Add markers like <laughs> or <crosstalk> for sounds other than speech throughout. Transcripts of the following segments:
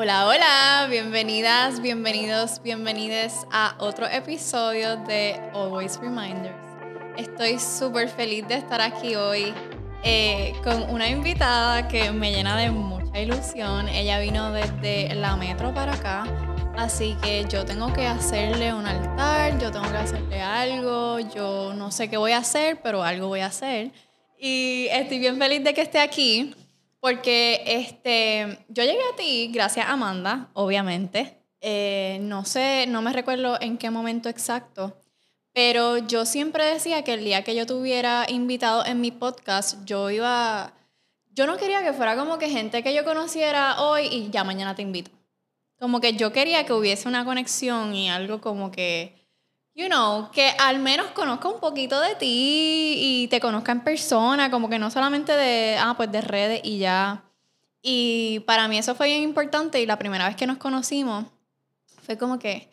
Hola, hola, bienvenidas, bienvenidos, bienvenides a otro episodio de Always Reminders. Estoy súper feliz de estar aquí hoy eh, con una invitada que me llena de mucha ilusión. Ella vino desde la metro para acá, así que yo tengo que hacerle un altar, yo tengo que hacerle algo, yo no sé qué voy a hacer, pero algo voy a hacer. Y estoy bien feliz de que esté aquí. Porque este, yo llegué a ti gracias a Amanda, obviamente. Eh, no sé, no me recuerdo en qué momento exacto, pero yo siempre decía que el día que yo tuviera invitado en mi podcast, yo iba, yo no quería que fuera como que gente que yo conociera hoy y ya mañana te invito. Como que yo quería que hubiese una conexión y algo como que you know, que al menos conozca un poquito de ti y te conozca en persona, como que no solamente de, ah, pues de redes y ya. Y para mí eso fue bien importante y la primera vez que nos conocimos fue como que,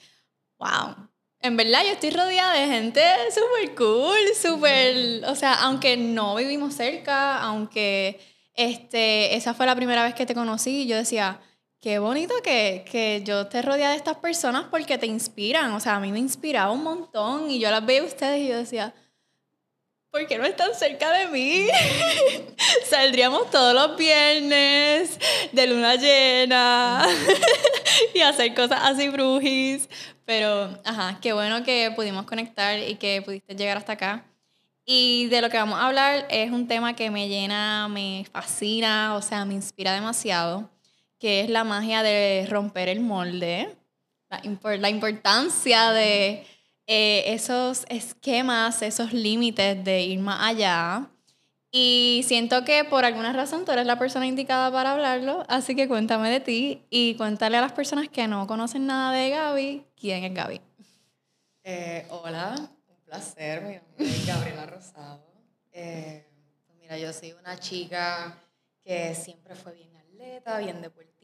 wow, en verdad yo estoy rodeada de gente súper cool, súper, o sea, aunque no vivimos cerca, aunque este, esa fue la primera vez que te conocí, yo decía, Qué bonito que, que yo te rodea de estas personas porque te inspiran. O sea, a mí me inspiraba un montón y yo las veía a ustedes y yo decía, ¿por qué no están cerca de mí? <laughs> Saldríamos todos los viernes de luna llena <laughs> y hacer cosas así brujis. Pero, ajá, qué bueno que pudimos conectar y que pudiste llegar hasta acá. Y de lo que vamos a hablar es un tema que me llena, me fascina, o sea, me inspira demasiado que es la magia de romper el molde, la, la importancia de eh, esos esquemas, esos límites de ir más allá. Y siento que por alguna razón tú eres la persona indicada para hablarlo, así que cuéntame de ti y cuéntale a las personas que no conocen nada de Gaby, ¿quién es Gaby? Eh, hola, un placer, mi nombre es Gabriela Rosado. Eh, pues mira, yo soy una chica que siempre fue bien atleta, bien deportista,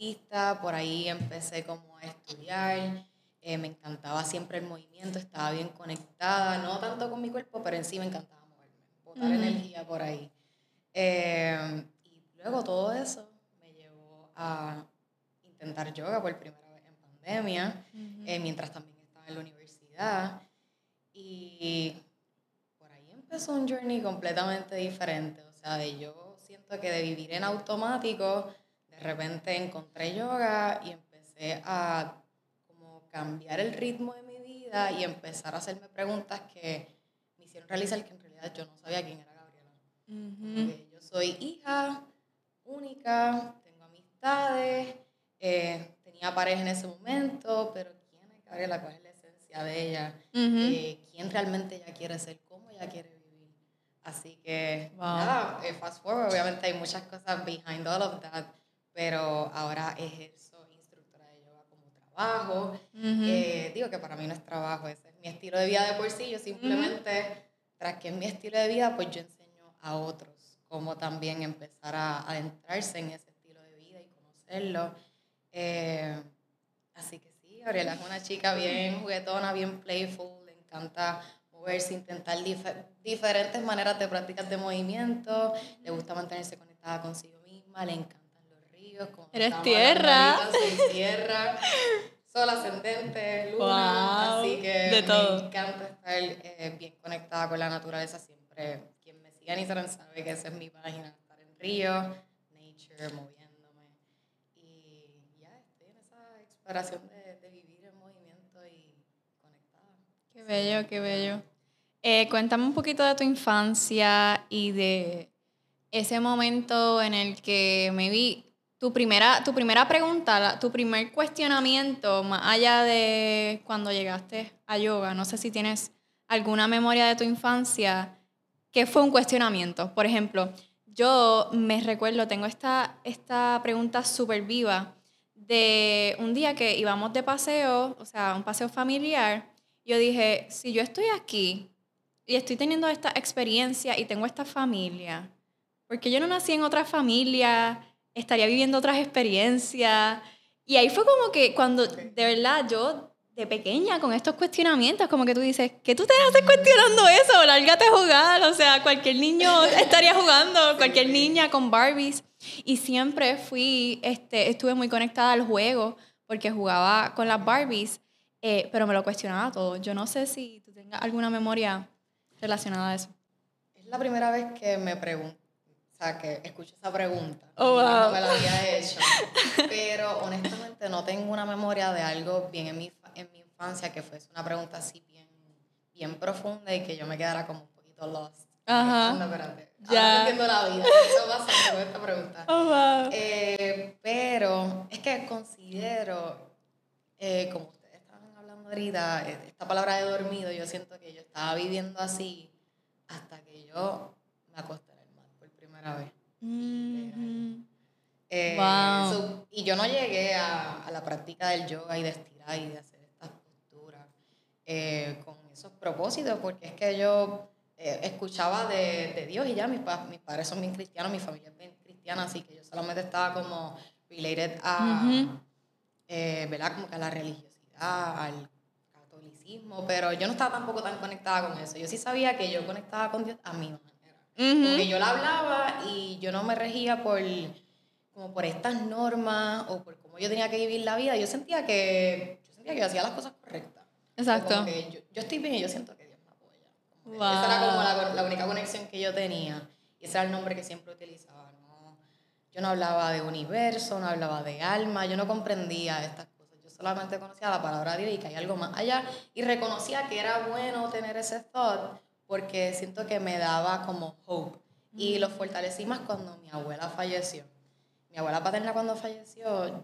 por ahí empecé como a estudiar, eh, me encantaba siempre el movimiento, estaba bien conectada, no tanto con mi cuerpo, pero en sí me encantaba moverme, botar energía por ahí. Eh, y luego todo eso me llevó a intentar yoga por primera vez en pandemia, eh, mientras también estaba en la universidad. Y por ahí empezó un journey completamente diferente, o sea, de yo siento que de vivir en automático repente encontré yoga y empecé a como cambiar el ritmo de mi vida y empezar a hacerme preguntas que me hicieron realizar que en realidad yo no sabía quién era Gabriela. Yo soy hija única, tengo amistades, eh, tenía pareja en ese momento, pero ¿quién es Gabriela? ¿Cuál es la esencia de ella? Eh, ¿Quién realmente ella quiere ser? ¿Cómo ella quiere vivir? Así que, nada, eh, fast forward, obviamente hay muchas cosas behind all of that pero ahora ejerzo instructora de yoga como trabajo. Eh, digo que para mí no es trabajo, ese es mi estilo de vida de por sí. Yo simplemente, tras que es mi estilo de vida, pues yo enseño a otros cómo también empezar a adentrarse en ese estilo de vida y conocerlo. Eh, así que sí, Gabriela es una chica bien juguetona, bien playful, le encanta moverse, intentar diferentes maneras de prácticas de movimiento, le gusta mantenerse conectada consigo misma, le encanta Eres tierra. Soy tierra. Sol ascendente, luna. Así que de me encanta estar eh, bien conectada con la naturaleza siempre. Quien me siga en Instagram sabe que esa es mi página, estar en río, nature, moviéndome. Y ya estoy en esa exploración de, de vivir en movimiento y conectada. Qué bello, qué bello. Eh, cuéntame un poquito de tu infancia y de ese momento en el que me vi tu primera, tu primera pregunta, tu primer cuestionamiento, más allá de cuando llegaste a yoga, no sé si tienes alguna memoria de tu infancia, ¿qué fue un cuestionamiento? Por ejemplo, yo me recuerdo, tengo esta, esta pregunta súper viva de un día que íbamos de paseo, o sea, un paseo familiar, yo dije, si yo estoy aquí y estoy teniendo esta experiencia y tengo esta familia, porque yo no nací en otra familia, estaría viviendo otras experiencias. Y ahí fue como que cuando, de verdad, yo de pequeña con estos cuestionamientos, como que tú dices, ¿qué tú te haces cuestionando eso? Lárgate a jugar, o sea, cualquier niño <laughs> estaría jugando, cualquier niña con Barbies. Y siempre fui, este, estuve muy conectada al juego porque jugaba con las Barbies, eh, pero me lo cuestionaba todo. Yo no sé si tú tengas alguna memoria relacionada a eso. Es la primera vez que me pregunto, o sea, que escucho esa pregunta. Oh, wow. No me la había hecho. Pero honestamente no tengo una memoria de algo bien en mi, en mi infancia que fuese una pregunta así bien, bien profunda y que yo me quedara como un poquito lost. Ajá. Anda, espérate. Ya. Entiendo la vida. Eso pasa con esta pregunta. Oh, wow. Eh, pero es que considero, eh, como ustedes estaban hablando ahorita, eh, esta palabra de dormido, yo siento que yo estaba viviendo así hasta que yo me acosté vez. Mhm. Eh, Wow. so- y yo no llegué a, a la práctica del yoga y de estirar y de hacer estas posturas eh, con esos propósitos, porque es que yo eh, escuchaba de, de Dios y ya mis, pa- mis padres son bien cristianos, mi familia es bien cristiana, así que yo solamente estaba como related a, ¿verdad? Como que a la religiosidad, al catolicismo, pero yo no estaba tampoco tan conectada con eso. Yo sí sabía que yo conectaba con Dios a mi manera. Como que Ujú. yo la hablaba y yo no me regía por, como por estas normas o por cómo yo tenía que vivir la vida. Yo sentía que yo, sentía que yo hacía las cosas correctas. Exacto. Como que yo, yo estoy bien y yo siento que Dios me apoya. Wow. Esa era como la, la única conexión que yo tenía. Y ese era el nombre que siempre utilizaba. ¿no? Yo no hablaba de universo, no hablaba de alma, yo no comprendía estas cosas. Yo solamente conocía la palabra Dios y que hay algo más allá. Y reconocía que era bueno tener ese thought porque siento que me daba como hope. Y lo fortalecí más cuando mi abuela falleció. Mi abuela paterna cuando falleció,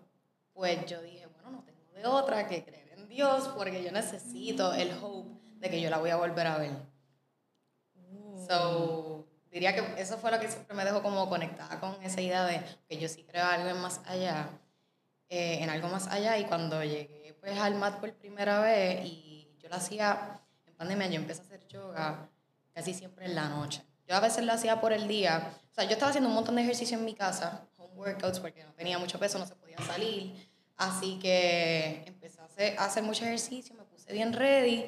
pues yo dije, bueno, no tengo de otra que creer en Dios porque yo necesito el hope de que yo la voy a volver a ver. So, diría que eso fue lo que siempre me dejó como conectada con esa idea de que yo sí creo algo más allá, eh, en algo más allá. Y cuando llegué pues al mat por primera vez y yo lo hacía en pandemia, yo empecé a hacer yoga casi siempre en la noche. Yo a veces lo hacía por el día. O sea, yo estaba haciendo un montón de ejercicio en mi casa, home workouts, porque no tenía mucho peso, no se podía salir. Así que empecé a hacer, a hacer mucho ejercicio, me puse bien ready.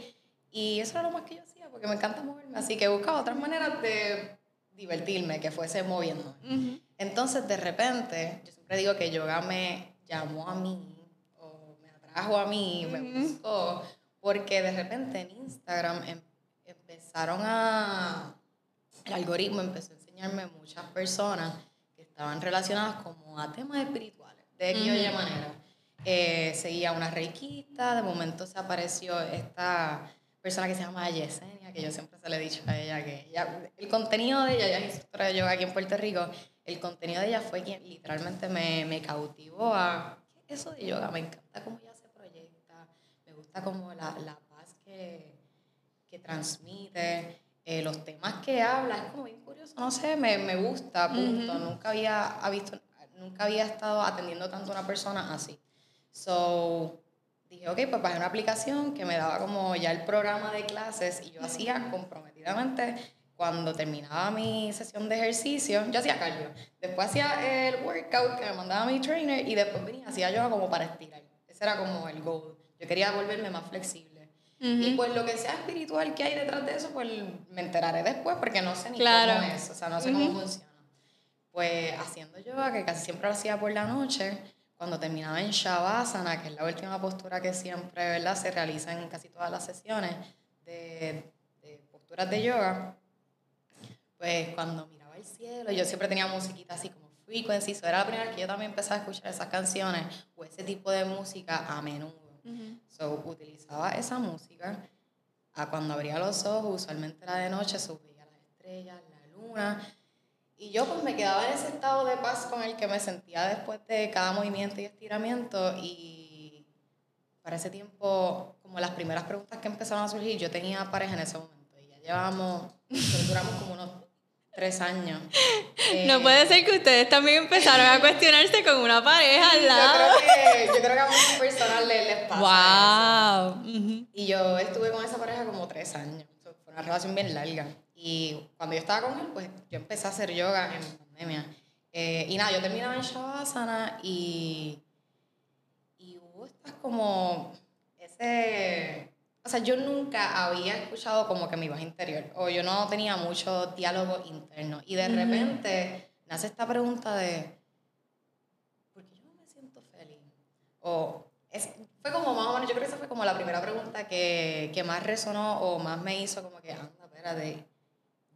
Y eso era lo más que yo hacía, porque me encanta moverme. Así que buscaba otras maneras de divertirme, que fuese moviéndome. Ujú. Entonces, de repente, yo siempre digo que yoga me llamó a mí, o me atrajo a mí, me Ujú. buscó, porque de repente en Instagram em- empezaron a. El algoritmo empezó a enseñarme muchas personas que estaban relacionadas como a temas espirituales, de Y Ujú. manera. Eh, seguía una reikista, de momento se apareció esta persona que se llama Yesenia, que yo siempre se le he dicho a ella que ella, el contenido de ella, ella es instructora de yoga aquí en Puerto Rico, el contenido de ella fue quien literalmente me, me cautivó a ¿qué es eso de yoga, me encanta cómo ella se proyecta, me gusta como la, la paz que, que transmite, eh, los temas que habla, es como bien curioso, no sé, me, me gusta, punto, Ujú. nunca, había, ha visto, nunca había estado atendiendo tanto a una persona así. So, dije, ok, pues bajé una aplicación que me daba como ya el programa de clases y yo hacía comprometidamente cuando terminaba mi sesión de ejercicio, yo hacía cardio, después hacía el workout que me mandaba mi trainer y después venía, hacía yoga como para estirar. Ese era como el goal. Yo quería volverme más flexible. Y Ujú. pues lo que sea espiritual que hay detrás de eso, pues me enteraré después porque no sé ni Claro. cómo es, o sea, no sé cómo funciona. Pues haciendo yoga, que casi siempre lo hacía por la noche, cuando terminaba en Shavasana, que es la última postura que siempre ¿verdad? se realiza en casi todas las sesiones de, de posturas de yoga, pues cuando miraba el cielo, yo siempre tenía musiquita así como frequency, eso era la primera vez que yo también empecé a escuchar esas canciones o ese tipo de música a menudo. So, utilizaba esa música. A cuando abría los ojos, usualmente era de noche, so, veía las estrellas, la luna. Y yo pues me quedaba en ese estado de paz con el que me sentía después de cada movimiento y estiramiento. Y para ese tiempo, como las primeras preguntas que empezaron a surgir, yo tenía pareja en ese momento. Y ya nosotros <laughs> duramos como unos tres años. No Eh, puede ser que ustedes también empezaron a cuestionarse con una pareja al Yo lado. creo que, yo creo que a muchas personas les, les pasa eso. Wow. Y yo estuve con esa pareja como tres años. Fue una relación bien larga. Y cuando yo estaba con él, pues yo empecé a hacer yoga en pandemia. Eh, y nada, yo terminaba en Shavasana y, y hubo estas como ese o sea, yo nunca había escuchado como que mi voz interior, o yo no tenía mucho diálogo interno. Y de repente nace esta pregunta de, ¿por qué yo no me siento feliz? O es, fue como más o menos, yo creo que esa fue como la primera pregunta que, que más resonó o más me hizo como que, anda, espérate,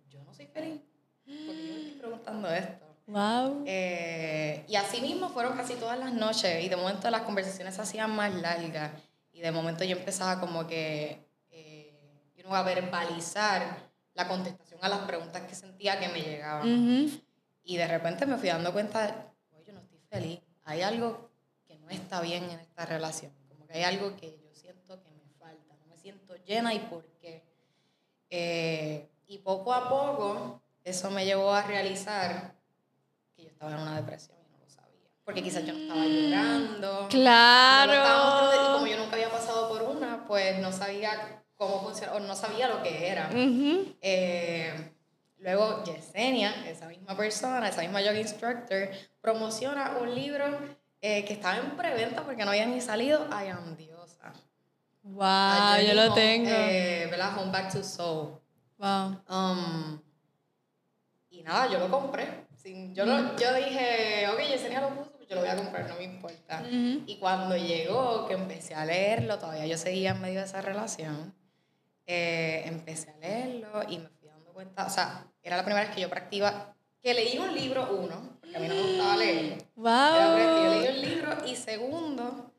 yo no soy feliz. Porque yo me estoy preguntando esto. Wow. Eh, y así mismo fueron casi todas las noches y de momento las conversaciones se hacían más largas y de momento yo empezaba como que eh, yo no a verbalizar la contestación a las preguntas que sentía que me llegaban. Y de repente me fui dando cuenta, oye, yo no estoy feliz, hay algo que no está bien en esta relación, como que hay algo que yo siento que me falta, no me siento llena y por qué. Eh, y poco a poco eso me llevó a realizar que yo estaba en una depresión y no lo sabía. Porque quizás yo no estaba llorando. Claro. y como yo nunca había pasado por una, pues no sabía cómo funcionaba, o no sabía lo que era. Eh, luego Yesenia, esa misma persona, esa misma yoga instructor, promociona un libro eh, que estaba en preventa porque no había ni salido, I Am Diosa. Wow, yo lo tengo. Eh, ¿Verdad? Home Back to Soul. Wow. Um, y nada, yo lo compré. yo, lo, yo dije, ok, Yesenia lo puso, yo lo voy a comprar, no me importa. Y cuando llegó, que empecé a leerlo, todavía yo seguía en medio de esa relación, eh, empecé a leerlo y me fui dando cuenta, o sea, era la primera vez que yo practicaba, que leí un libro, uno, porque a mí no me gustaba leer. Wow. yo leí un libro y segundo,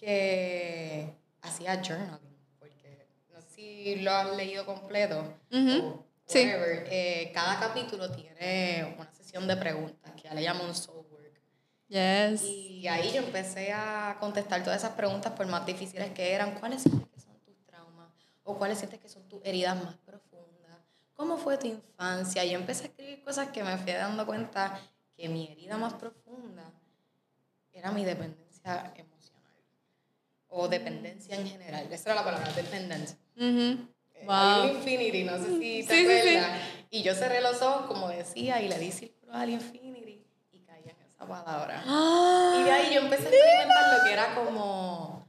que hacía journaling, porque no sé si lo has leído completo. o sí. Eh, cada capítulo tiene una sesión de preguntas que ya le llaman soul work. Yes. Y ahí yo empecé a contestar todas esas preguntas por más difíciles que eran. ¿Cuáles o cuáles sientes que son tus heridas más profundas, cómo fue tu infancia. Yo empecé a escribir cosas que me fui dando cuenta que mi herida más profunda era mi dependencia emocional o dependencia en general. Esa era la palabra, dependencia. Uh wow. infinity, no sé si te acuerdas. Y yo cerré los ojos, como decía, y le di círculo al infinity palabra. Y de ahí yo empecé a experimentar lo que era como.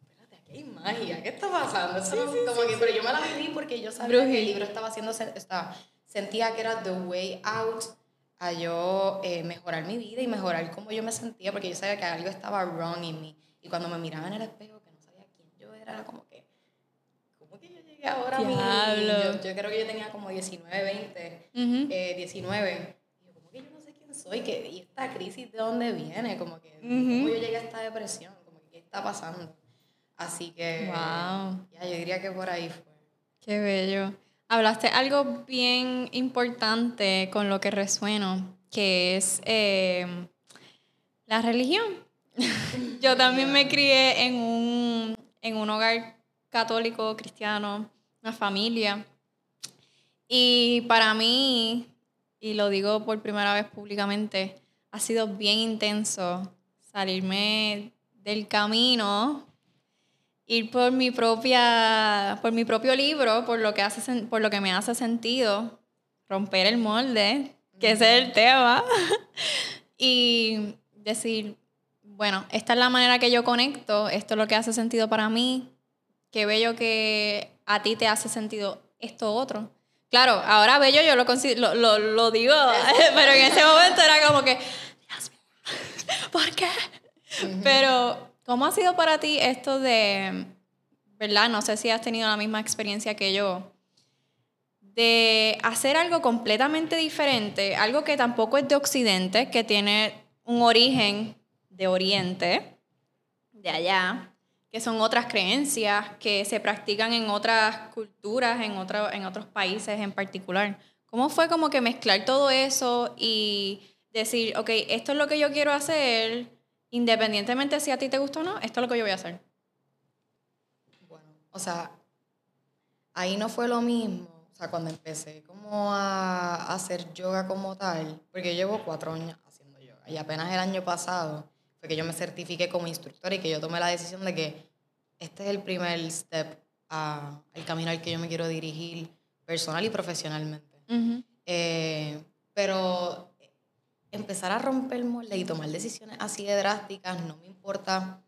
Espérate, aquí hay magia, ¿qué está pasando? Sí, sí, como sí, que, pero yo me la viví porque yo sabía Brugil. que el libro estaba haciendo. Estaba, sentía que era The Way Out a yo eh, mejorar mi vida y mejorar cómo yo me sentía, porque yo sabía que algo estaba wrong en mí. Y cuando me miraba en el espejo, que no sabía quién yo era, era como que, ¿cómo que yo llegué ahora a mí? Yo, yo, creo que yo tenía como 19, 20, uh -huh. eh, 19 soy, que, y esta crisis de dónde viene, como que, ¿cómo yo llegué a esta depresión? Como que, ¿qué está pasando? Así que. Wow. Ya, yo diría que por ahí fue. Qué bello. Hablaste algo bien importante con lo que resueno, que es eh, la religión. <laughs> yo también me crié en un, en un hogar católico, cristiano, una familia. Y para mí, y lo digo por primera vez públicamente, ha sido bien intenso salirme del camino ir por mi propia por mi propio libro por lo que hace por lo que me hace sentido romper el molde que ese es el tema <laughs> y decir bueno esta es la manera que yo conecto esto es lo que hace sentido para mí qué bello que a ti te hace sentido esto otro claro ahora bello yo lo lo, lo, digo <laughs> <laughs> pero en ese momento era como que Dios mío <laughs> ¿por qué? pero ¿Cómo ha sido para ti esto de, verdad? No sé si has tenido la misma experiencia que yo, de hacer algo completamente diferente, algo que tampoco es de Occidente, que tiene un origen de Oriente, de allá, que son otras creencias que se practican en otras culturas, en, en otros países en particular. ¿Cómo fue como que mezclar todo eso y decir, ok, esto es lo que yo quiero hacer, independientemente si a ti te gusta o no, esto es lo que yo voy a hacer. Bueno, o sea, ahí no fue lo mismo. O sea, cuando empecé como a hacer yoga como tal, porque llevo cuatro años haciendo yoga y apenas el año pasado fue que yo me certifiqué como instructor y que yo tomé la decisión de que este es el primer step al camino al que yo me quiero dirigir personal y profesionalmente. Eh, pero empezar a romper molde y tomar decisiones así de drásticas, no me importa,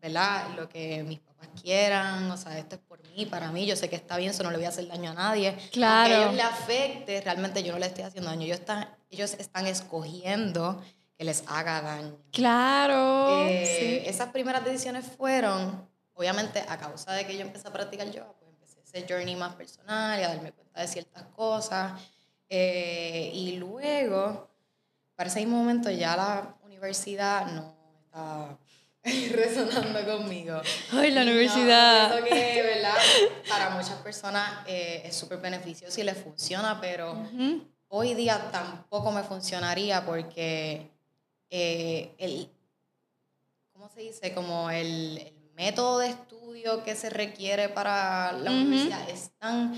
¿verdad? Lo que mis papás quieran, o sea, esto es por mí, para mí, yo sé que está bien, eso no le voy a hacer daño a nadie. Claro. a ellos le afecte, realmente yo no le estoy haciendo daño, ellos están, ellos están escogiendo que les haga daño. Claro. Eh, esas primeras decisiones fueron, obviamente, a causa de que yo empecé a practicar yoga, pues empecé ese journey más personal y a darme cuenta de ciertas cosas. Eh, y luego, para ese mismo momento, ya la universidad no estaba <laughs> resonando conmigo. Ay, la universidad. No, que, ¿verdad? Para muchas personas eh, es súper beneficioso y les funciona, pero hoy día tampoco me funcionaría porque eh, el, ¿cómo se dice? Como el, el, método de estudio que se requiere para la universidad es tan,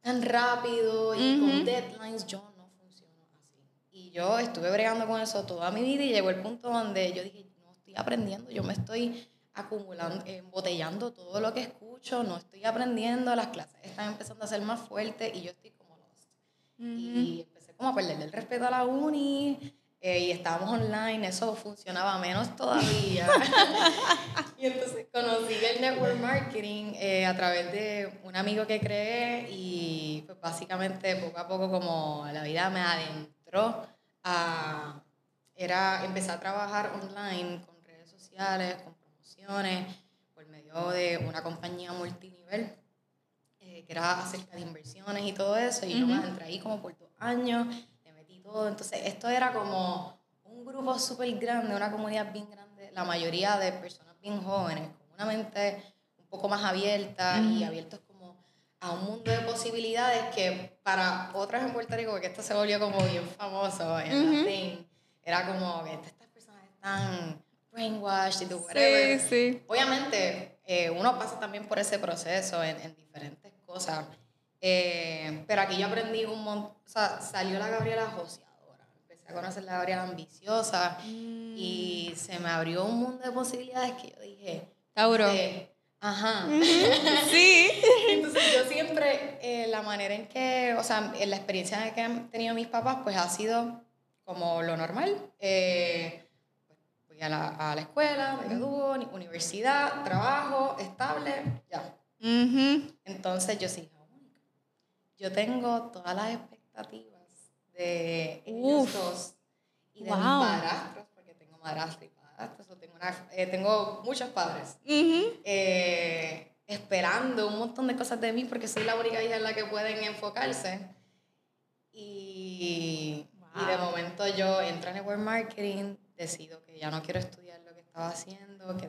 tan rápido y con deadlines, yo no funciono así. Y yo estuve bregando con eso toda mi vida y llegó el punto donde yo dije, no estoy aprendiendo, yo me estoy acumulando, embotellando todo lo que escucho, no estoy aprendiendo, las clases están empezando a ser más fuertes y yo estoy como lost. Y empecé como a perderle el respeto a la uni, eh, y estábamos online, eso funcionaba menos todavía. <laughs> y entonces conocí el network marketing eh, a través de un amigo que creé y pues básicamente poco a poco como la vida me adentró a... Era, empecé a trabajar online con redes sociales, con promociones, por medio de una compañía multinivel eh, que era acerca de inversiones y todo eso. Y yo me entré ahí como por dos años entonces, esto era como un grupo súper grande, una comunidad bien grande, la mayoría de personas bien jóvenes, con una mente un poco más abierta y abiertos como a un mundo de posibilidades que para otras en Puerto Rico, porque esto se volvió como bien famoso en la era como que estas personas están brainwashed y tú, whatever. Sí, sí. Obviamente, eh, uno pasa también por ese proceso en, en diferentes cosas. Eh, pero aquí yo aprendí un montón, o sea, salió la Gabriela empecé a conocer la Gabriela ambiciosa y mm. se me abrió un mundo de posibilidades que yo dije, Tauro. ajá. <laughs> sí. Entonces yo siempre, eh, la manera en que, o sea, en la experiencia que han tenido mis papás, pues ha sido como lo normal. Eh, voy a la, a la escuela, me gradúo, universidad, trabajo, estable, ya. Entonces yo sí, yo tengo todas las expectativas de ellos dos y de mis padrastros, porque tengo madrastro y padrastros, tengo, eh, tengo muchos padres, eh, esperando un montón de cosas de mí porque soy la única hija en la que pueden enfocarse. Y, y de momento yo entro en Network Marketing, decido que ya no quiero estudiar lo que estaba haciendo, que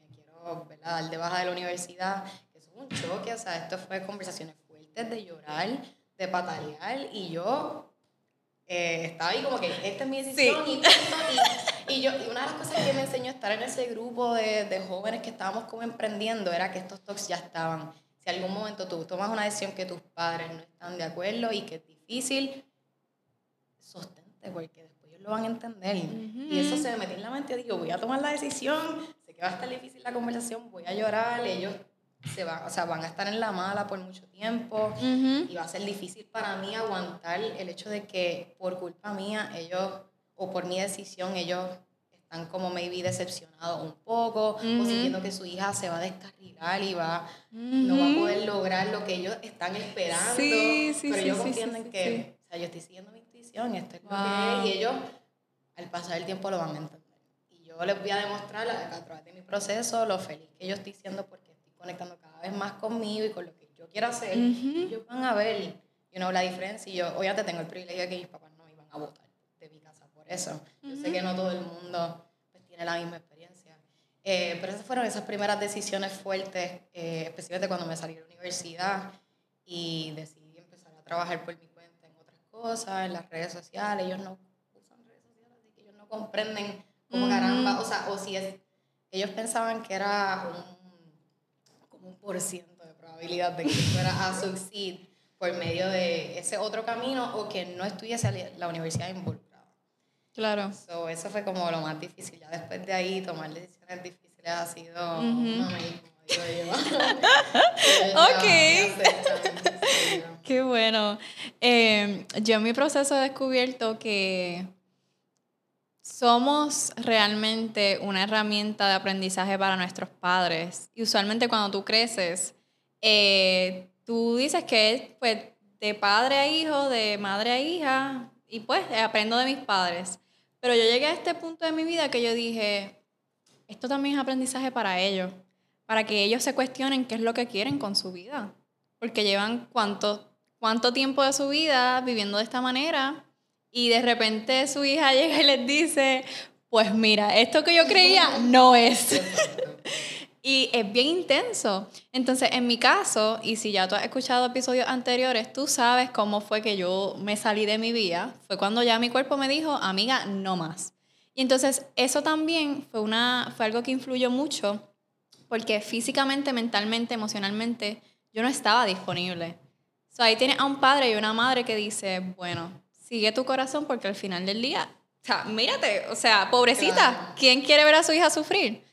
me quiero dar de baja de la universidad, que es un choque, o sea, esto fue conversaciones de llorar, de patalear, y yo eh, estaba ahí como que esta es mi decisión <laughs> y, y, yo, y una de las cosas que me enseñó estar en ese grupo de, de jóvenes que estábamos como emprendiendo era que estos talks ya estaban. Si algún momento tú tomas una decisión que tus padres no están de acuerdo y que es difícil, sostente porque después ellos lo van a entender. Y eso se me metió en la mente, digo, voy a tomar la decisión, sé que va a estar difícil la conversación, voy a llorar, ellos se van, o sea, van a estar en la mala por mucho tiempo. Y va a ser difícil para mí aguantar el hecho de que por culpa mía ellos o por mi decisión ellos están como maybe decepcionados un poco o sintiendo que su hija se va a descarrilar y va no va a poder lograr lo que ellos están esperando. Pero ellos entienden que o sea, yo estoy siguiendo mi intuición esto es lo que es y ellos al pasar el tiempo lo van a entender. Y yo les voy a demostrar a través de mi proceso lo feliz que yo estoy siendo porque conectando cada vez más conmigo y con lo que yo quiero hacer, ellos van a ver you know, la diferencia. Y yo, obviamente, tengo el privilegio de que mis papás no me iban a votar de mi casa por eso. Yo sé que no todo el mundo pues, tiene la misma experiencia. Eh, pero esas fueron esas primeras decisiones fuertes, eh, especialmente cuando me salí de la universidad y decidí empezar a trabajar por mi cuenta en otras cosas, en las redes sociales. Ellos no usan redes sociales, así que ellos no comprenden cómo caramba, o sea, o si es, ellos pensaban que era un un por ciento de probabilidad de que fuera a succeed por medio de ese otro camino o que no estuviese la universidad involucrada. Claro. So, eso fue como lo más difícil. Ya después de ahí, tomar decisiones difíciles ha sido uh <laughs> <laughs> ok. Qué bueno. Eh, yo en mi proceso he descubierto que somos realmente una herramienta de aprendizaje para nuestros padres. Y usualmente cuando tú creces, eh, tú dices que es pues, de padre a hijo, de madre a hija, y pues aprendo de mis padres. Pero yo llegué a este punto de mi vida que yo dije, esto también es aprendizaje para ellos, para que ellos se cuestionen qué es lo que quieren con su vida, porque llevan cuánto, cuánto tiempo de su vida viviendo de esta manera y de repente su hija <laughs> llega y les dice, pues mira, esto que yo creía no es. <laughs> y es bien intenso. Entonces, en mi caso, y si ya tú has escuchado episodios anteriores, tú sabes cómo fue que yo me salí de mi vida. Fue cuando ya mi cuerpo me dijo, amiga, no más. Y entonces, eso también fue, una, fue algo que influyó mucho, porque físicamente, mentalmente, emocionalmente, yo no estaba disponible. So, ahí tienes a un padre y una madre que dice, bueno, sigue tu corazón porque al final del día, o sea, mírate, o sea, pobrecita, ¿quién quiere ver a su hija sufrir?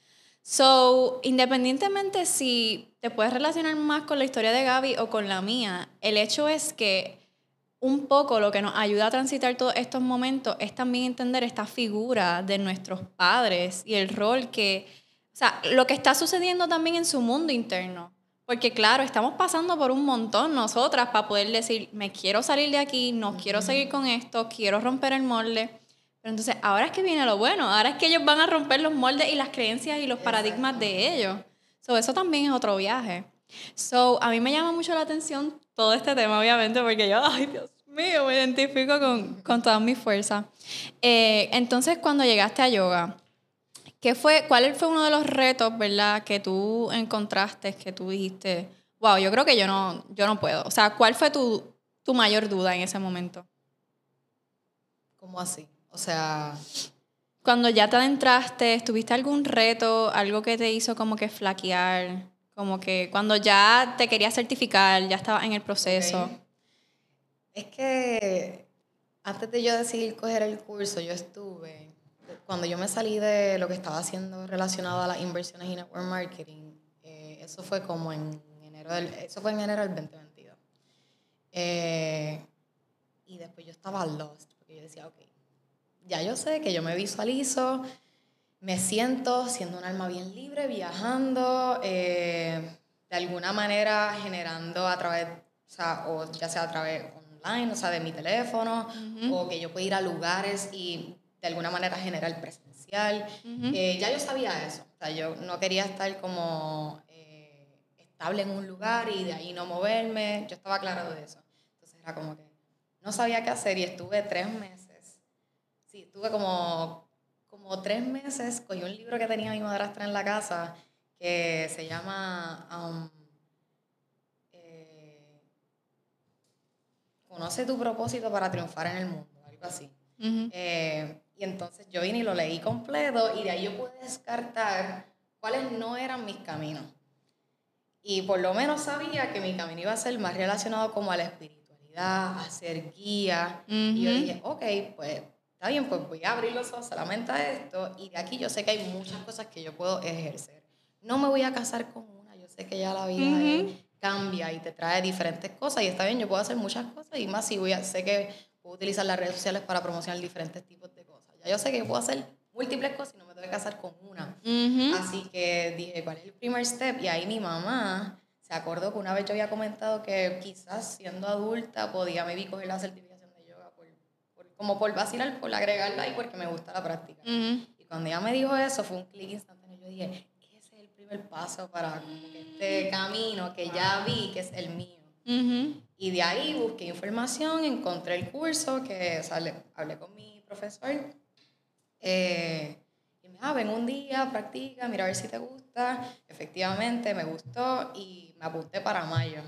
So, independientemente si te puedes relacionar más con la historia de Gaby o con la mía, el hecho es que un poco lo que nos ayuda a transitar todos estos momentos es también entender esta figura de nuestros padres y el rol que, o sea, lo que está sucediendo también en su mundo interno. Porque claro, estamos pasando por un montón nosotras para poder decir, me quiero salir de aquí, no quiero seguir con esto, quiero romper el molde. Pero entonces ahora es que viene lo bueno, ahora es que ellos van a romper los moldes y las creencias y los paradigmas de ellos. So, eso también es otro viaje. So, a mí me llama mucho la atención todo este tema, obviamente, porque yo, ay Dios mío, me identifico con, con toda mi fuerza. Eh, entonces, cuando llegaste a yoga, ¿Qué fue, ¿Cuál fue uno de los retos, verdad, que tú encontraste, que tú dijiste, wow, yo creo que yo no, yo no puedo? O sea, ¿cuál fue tu, tu mayor duda en ese momento? ¿Cómo así? O sea... Cuando ya te adentraste, ¿tuviste algún reto, algo que te hizo como que flaquear? Como que cuando ya te querías certificar, ya estabas en el proceso. Es que antes de yo decidir coger el curso, yo estuve cuando yo me salí de lo que estaba haciendo relacionado a las inversiones y network marketing, eh, eso fue como en enero del, eso fue en enero del 2022. Eh, y después yo estaba lost, porque yo decía, ok, ya yo sé que yo me visualizo, me siento siendo un alma bien libre, viajando, eh, de alguna manera generando a través, o, sea, o ya sea a través online, o sea, de mi teléfono, o que yo pueda ir a lugares y de alguna manera general presencial. Eh, ya yo sabía eso. O sea, yo no quería estar como eh, estable en un lugar y de ahí no moverme. Yo estaba claro de eso. Entonces era como que no sabía qué hacer y estuve tres meses. Sí, estuve como, como tres meses. Cogí un libro que tenía mi madrastra en la casa que se llama... Um, eh, Conoce tu propósito para triunfar en el mundo, algo así. Y entonces yo vine y lo leí completo y de ahí yo pude descartar cuáles no eran mis caminos. Y por lo menos sabía que mi camino iba a ser más relacionado como a la espiritualidad, a ser guía. Y yo dije, ok, pues está bien, pues voy a abrir los ojos solamente a esto. Y de aquí yo sé que hay muchas cosas que yo puedo ejercer. No me voy a casar con una, yo sé que ya la vida cambia y te trae diferentes cosas. Y está bien, yo puedo hacer muchas cosas y más si voy a, sé que puedo utilizar las redes sociales para promocionar diferentes tipos de cosas yo sé que puedo hacer múltiples cosas y no me tengo que casar con una. Así que dije, ¿cuál es el primer step? Y ahí mi mamá se acordó que una vez yo había comentado que quizás siendo adulta podía maybe coger la certificación de yoga por, como por vacilar, por agregarla y porque me gusta la práctica. Y cuando ella me dijo eso, fue un clic instantáneo. Yo dije, ese es el primer paso para este camino que ya vi que es el mío. Y de ahí busqué información, encontré el curso, que sale, hablé con mi profesor eh, y me ah, ven un día, practica, mira a ver si te gusta. Efectivamente, me gustó y me apunté para mayo.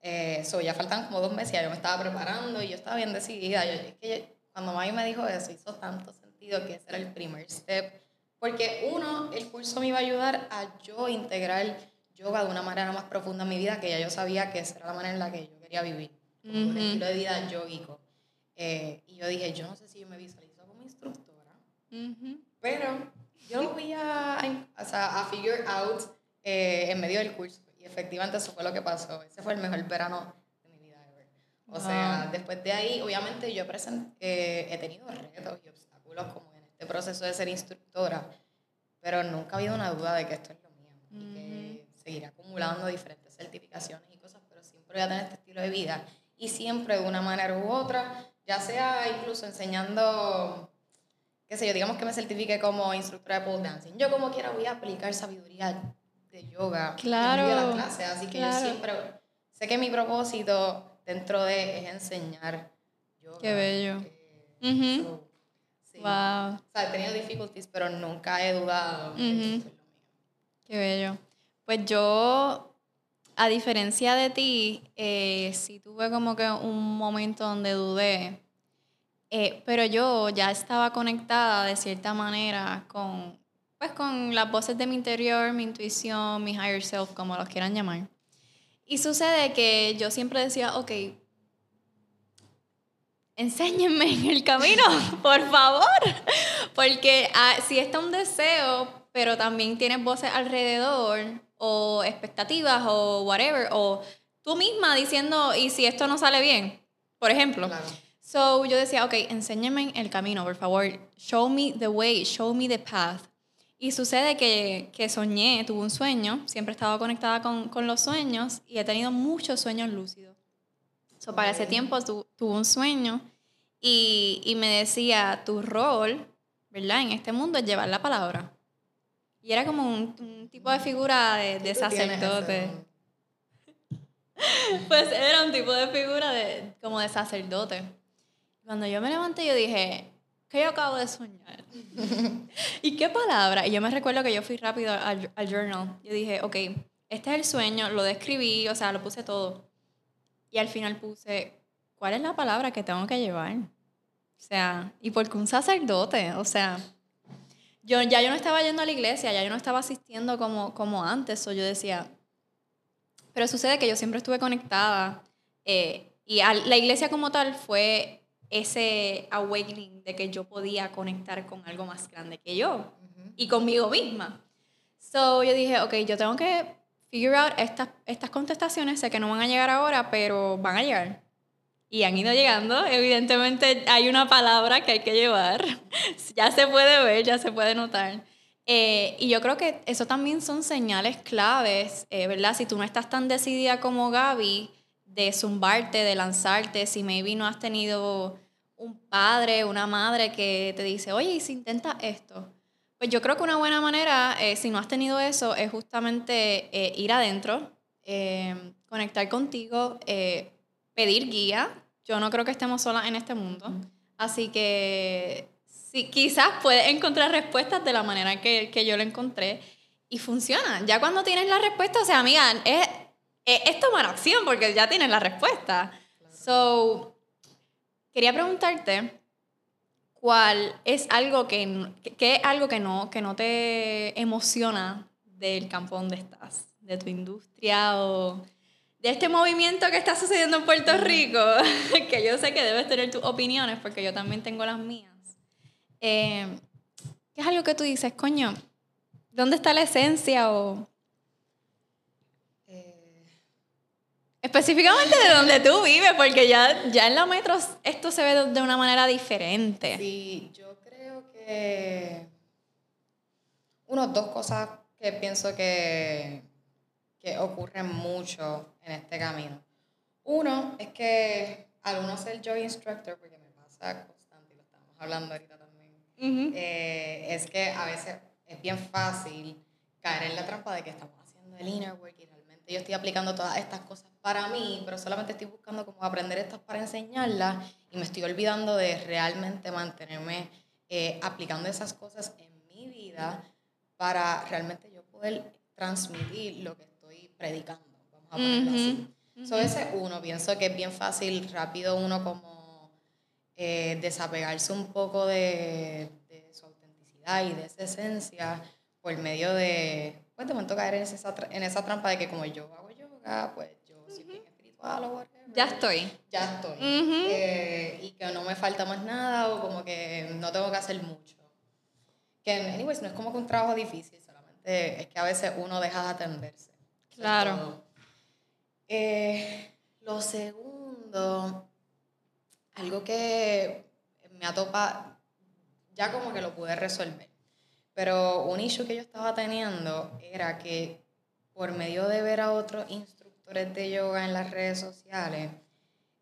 Eh, ya faltan como dos meses, ya yo me estaba preparando y yo estaba bien decidida. Yo, es que cuando Mayo me dijo eso, hizo tanto sentido que ese era el primer step. Porque uno, el curso me iba a ayudar a yo integrar yoga de una manera más profunda en mi vida, que ya yo sabía que esa era la manera en la que yo quería vivir, un estilo de vida yogico. Eh, y yo dije, yo no sé si yo me visualizo pero yo lo voy a, o sea, a figure out eh, en medio del curso. Y efectivamente eso fue lo que pasó. Ese fue el mejor verano de mi vida ever. O sea, después de ahí, obviamente yo eh, he tenido retos y obstáculos como en este proceso de ser instructora, pero nunca ha habido una duda de que esto es lo mío y que seguiré acumulando diferentes certificaciones y cosas, pero siempre voy a tener este estilo de vida y siempre de una manera u otra, ya sea incluso enseñando qué sé yo, digamos que me certifique como instructora de pole dancing. Yo como quiera voy a aplicar sabiduría de yoga claro, en medio de la clase, así que yo siempre sé que mi propósito dentro de es enseñar yoga. Qué bello. Eh, wow. O sea, he tenido dificultades, pero nunca he dudado. Qué bello. Pues yo, a diferencia de ti, eh, sí tuve como que un momento donde dudé eh, pero yo ya estaba conectada de cierta manera con, pues, con las voces de mi interior, mi intuición, mi higher self, como los quieran llamar. Y sucede que yo siempre decía, ok, enséñenme en el camino, <laughs> por favor. Porque ah, si está un deseo, pero también tienes voces alrededor, o expectativas, o whatever, o tú misma diciendo, ¿y si esto no sale bien? Por ejemplo. So yo decía, ok, enséñame el camino, por favor. Show me the way, show me the path. Y sucede que, que soñé, tuve un sueño, siempre he estado conectada con, con, los sueños y he tenido muchos sueños lúcidos. So, para ese tiempo tu, tuve un sueño y, y, me decía, tu rol, ¿verdad? En este mundo es llevar la palabra. Y era como un, un tipo de figura de, de sacerdote. <laughs> pues era un tipo de figura de, como de sacerdote. Cuando yo me levanté, yo dije, ¿qué yo acabo de soñar? <laughs> ¿Y qué palabra? Y yo me recuerdo que yo fui rápido al, al journal. Yo dije, ok, este es el sueño, lo describí, o sea, lo puse todo. Y al final puse, ¿cuál es la palabra que tengo que llevar? O sea, ¿y por qué un sacerdote? O sea, yo, ya yo no estaba yendo a la iglesia, ya yo no estaba asistiendo como, como antes, o yo decía, pero sucede que yo siempre estuve conectada eh, y la iglesia como tal fue ese awakening de que yo podía conectar con algo más grande que yo y conmigo misma. So yo dije, ok, yo tengo que figure out estas, estas contestaciones, sé que no van a llegar ahora, pero van a llegar. Y han ido llegando, evidentemente hay una palabra que hay que llevar, <laughs> ya se puede ver, ya se puede notar. Eh, y yo creo que eso también son señales claves, eh, ¿verdad? Si tú no estás tan decidida como Gaby, de zumbarte, de lanzarte, si maybe no has tenido un padre, una madre que te dice, oye, ¿y si intenta esto? Pues yo creo que una buena manera, eh, si no has tenido eso, es justamente eh, ir adentro, eh, conectar contigo, pedir guía. Yo no creo que estemos solas en este mundo. Así que sí, quizás puedes encontrar respuestas de la manera que, que yo lo encontré y funciona. Ya cuando tienes la respuesta, o sea, amiga, es, es, tomar acción porque ya tienes la respuesta. So, Quería preguntarte cuál es algo que, que, es algo que no, que no te emociona del campo donde estás, de tu industria o de este movimiento que está sucediendo en Puerto Rico, <laughs> que yo sé que debes tener tus opiniones porque yo también tengo las mías. Eh, ¿Qué es algo que tú dices, coño? ¿Dónde está la esencia o Específicamente de donde tú vives, porque ya, ya en la metro esto se ve de una manera diferente. Sí, yo creo que. Uno, dos cosas que pienso que, que ocurren mucho en este camino. Uno es que al uno ser yo instructor, porque me pasa constante, y lo estamos hablando ahorita también, eh, es que a veces es bien fácil caer en la trampa de que estamos haciendo el inner work y yo estoy aplicando todas estas cosas para mí, pero solamente estoy buscando cómo aprender estas para enseñarlas y me estoy olvidando de realmente mantenerme eh, aplicando esas cosas en mi vida para realmente yo poder transmitir lo que estoy predicando, vamos a ponerlo así. So, ese uno, pienso que es bien fácil, rápido uno como eh, desapegarse un poco de, de, su autenticidad y de esa esencia por medio de, pues de momento caer en esa, en esa trampa de que como yo hago yoga, pues ya estoy. Ya estoy. Eh, y que no me falta más nada o como que no tengo que hacer mucho. Que, anyways, no es como que un trabajo difícil, solamente es que a veces uno deja de atenderse. Claro. Eh, lo segundo, algo que me atopa, ya como que lo pude resolver. Pero un issue que yo estaba teniendo era que por medio de ver a otros instructores, de yoga en las redes sociales.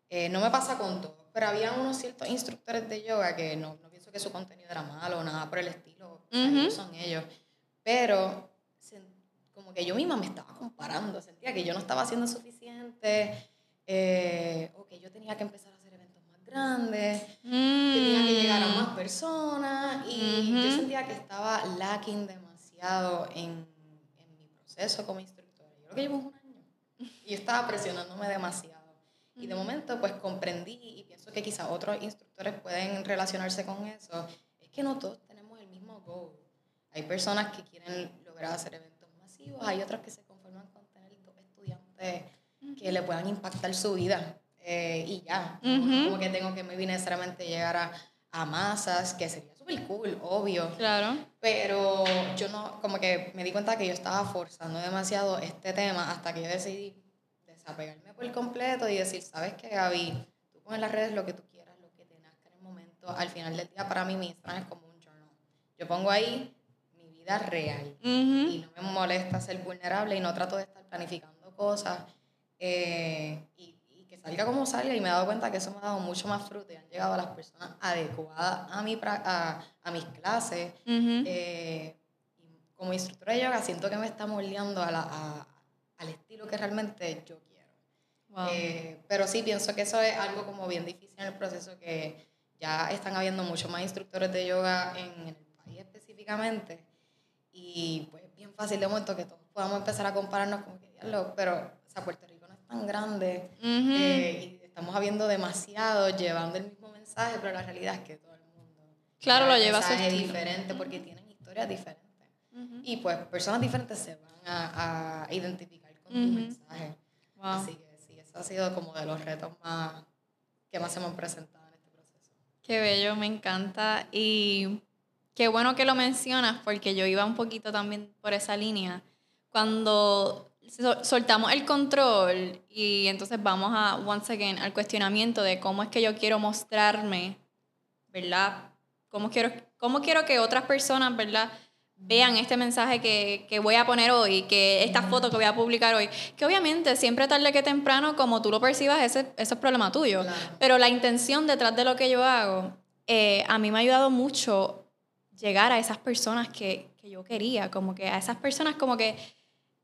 Eh, no me pasa con todo, pero había unos ciertos instructores de yoga que no, no pienso que su contenido era malo o nada por el estilo. son ellos. Pero como que yo misma me estaba comparando, sentía que yo no estaba haciendo suficiente, eh, o que yo tenía que empezar más grandes, que tenía que llegar a más mm. personas, y yo sentía que estaba lacking demasiado en, en mi proceso como instructora. Yo creo que llevo un año, y yo estaba presionándome demasiado. Y de momento pues comprendí y pienso que quizás otros instructores pueden relacionarse con eso, es que no todos tenemos el mismo goal. Hay personas que quieren lograr hacer eventos masivos, hay otras que se conforman con tener dos estudiantes que le puedan impactar su vida eh, y ya. Como que tengo que muy necesariamente llegar a, a masas, que sería súper cool, obvio. Claro. Pero yo no, como que me di cuenta que yo estaba forzando demasiado este tema hasta que yo decidí desapegarme por completo y decir, ¿sabes qué, Gaby? Tú pones las redes lo que tú quieras, lo que te nazca en el momento. Al final del día, para mí, mi Instagram es como un journal. Yo pongo ahí mi vida real y no me molesta ser vulnerable y no trato de estar planificando cosas eh, y, salga como salga. Y me he dado cuenta que eso me ha dado mucho más fruto y han llegado a las personas adecuadas a, mi, a, a mis clases. Eh, como instructora de yoga, siento que me está moldeando a la, al estilo que realmente yo quiero. Eh, pero sí, pienso que eso es algo como bien difícil en el proceso, que ya están habiendo muchos más instructores de yoga en, el país específicamente. Y pues bien fácil de momento que todos podamos empezar a compararnos como que, pero o sea, Puerto Tan grande eh, y estamos habiendo demasiado llevando el mismo mensaje, pero la realidad es que todo el mundo claro, lo lleva a su diferente porque tienen historias diferentes. Y pues personas diferentes se van a, a identificar con tu mensaje. Así que ha sido como de los retos más que más hemos presentado en este proceso. Qué bello, me encanta. Y qué bueno que lo mencionas porque yo iba un poquito también por esa línea. Cuando soltamos el control y entonces vamos a, once again, al cuestionamiento de cómo es que yo quiero mostrarme, ¿verdad? ¿Cómo quiero, cómo quiero que otras personas, ¿verdad? vean este mensaje que, que, voy a poner hoy, que esta foto que voy a publicar hoy, que obviamente siempre tarde que temprano, como tú lo percibas, ese, ese es problema tuyo, pero la intención detrás de lo que yo hago, eh, a mí me ha ayudado mucho llegar a esas personas que, que, yo quería, como que a esas personas como que,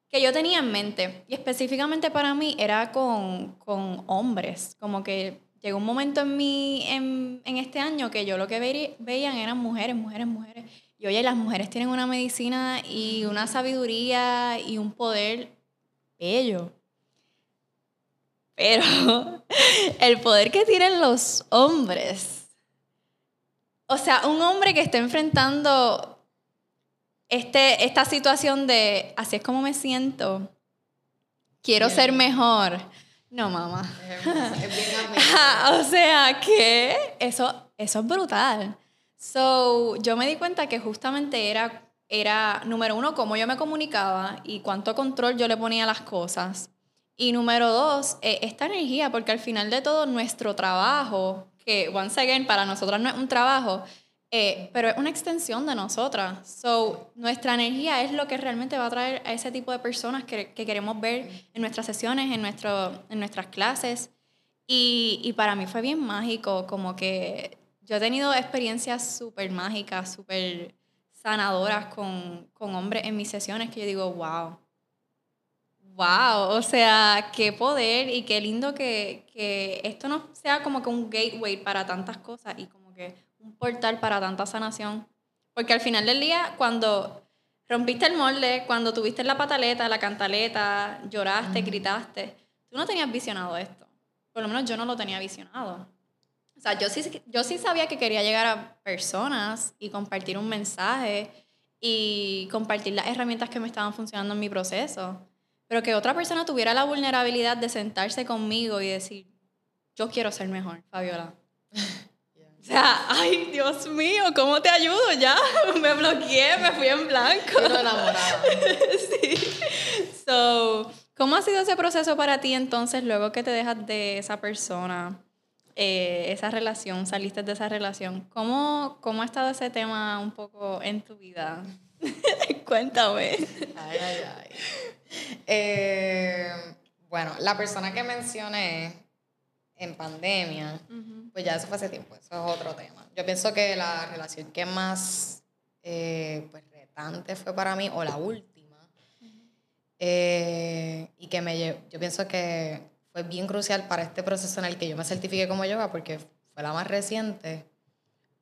que yo tenía en mente, y específicamente para mí era con, con hombres, como que llegó un momento en, en, en este año que yo lo que veían eran mujeres, mujeres, mujeres, y oye, las mujeres tienen una medicina y una sabiduría y un poder bello. Pero <laughs> el poder que tienen los hombres. O sea, un hombre que está enfrentando este, esta situación de así es como me siento, quiero ser mejor. No, mamá. <laughs> o sea, que eso, eso es brutal. So, yo me di cuenta que justamente era, era, número uno, cómo yo me comunicaba y cuánto control yo le ponía a las cosas. Y número dos, eh, esta energía, porque al final de todo nuestro trabajo, que once again para nosotras no es un trabajo, eh, pero es una extensión de nosotras. So, nuestra energía es lo que realmente va a traer a ese tipo de personas que, que queremos ver en nuestras sesiones, en, nuestro, en nuestras clases. Y, y para mí fue bien mágico, como que yo he tenido experiencias súper mágicas, súper sanadoras con, con hombres en mis sesiones que yo digo, wow, wow, o sea, qué poder y qué lindo que, que, esto no sea como que un gateway para tantas cosas y como que un portal para tanta sanación. Porque al final del día, cuando rompiste el molde, cuando tuviste la pataleta, la cantaleta, lloraste, gritaste, tú no tenías visionado esto. Por lo menos yo no lo tenía visionado. O sea, yo sí, yo sí sabía que quería llegar a personas y compartir un mensaje y compartir las herramientas que me estaban funcionando en mi proceso. Pero que otra persona tuviera la vulnerabilidad de sentarse conmigo y decir, yo quiero ser mejor, Fabiola. <laughs> O sea, ay, Dios mío, ¿cómo te ayudo? Ya, <laughs> me bloqueé, me fui en blanco. enamorada. <laughs> sí. So, ¿cómo ha sido ese proceso para ti entonces luego que te dejas de esa persona? Eh, esa relación, saliste de esa relación. ¿Cómo, ¿Cómo ha estado ese tema un poco en tu vida? <laughs> Cuéntame. Ay, ay, ay. Eh, bueno, la persona que mencioné en pandemia, pues ya eso fue hace tiempo, eso es otro tema. yo pienso que la relación que más eh, pues, retante fue para mí, o la última, eh, y que me yo pienso que fue bien crucial para este proceso en el que yo me certifiqué como yoga, porque fue la más reciente.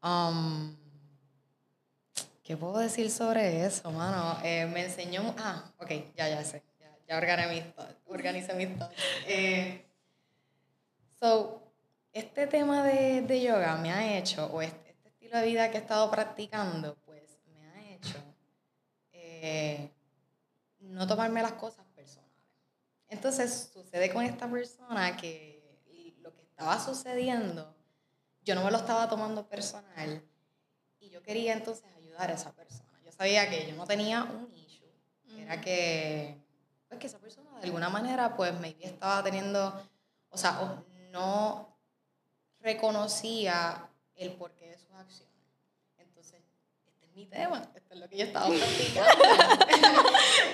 Um, ¿Qué puedo decir sobre eso, mano? Eh, me enseñó... Ah, ok, ya, ya sé. Ya, ya organicé mis thoughts. Mis thoughts. So, este tema de, de, yoga me ha hecho, o este, este, estilo de vida que he estado practicando, pues me ha hecho eh, no tomarme las cosas personales. Entonces, sucede con esta persona que lo que estaba sucediendo, yo no me lo estaba tomando personal. Y yo quería entonces a esa persona. Yo sabía que yo no tenía un issue, era que, pues, que esa persona de alguna manera pues maybe estaba teniendo, o sea, no reconocía el porqué de sus acciones. Entonces, este es mi tema, esto es lo que yo estaba practicando.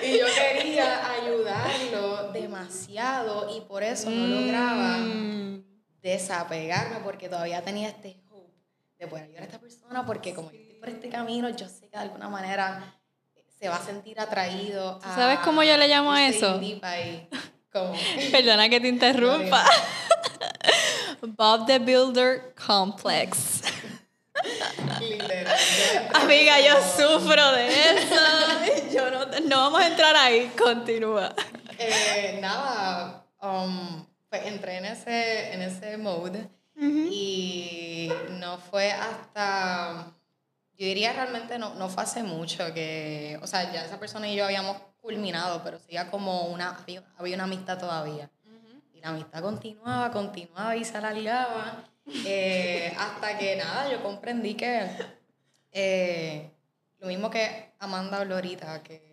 <laughs> y yo quería ayudarlo demasiado y por eso no lograba mm. desapegarme porque todavía tenía este hope de poder ayudar a esta persona porque como por este camino, yo sé que de alguna manera se va a sentir atraído. A, ¿Sabes cómo yo le llamo a eso? <laughs> Perdona que te <laughs> interrumpa. Bob the Builder Complex. Amiga, yo sufro de eso. Yo no, no vamos a entrar ahí. Continúa. Eh, nada, um, pues entré en ese, en ese mode y no fue hasta yo diría realmente no, no fue hace mucho que, o sea, ya esa persona y yo habíamos culminado, pero seguía como una, había, una amistad todavía. La amistad continuaba, continuaba y se alargaba, eh, hasta que nada, yo comprendí que eh, lo mismo que Amanda habló ahorita, que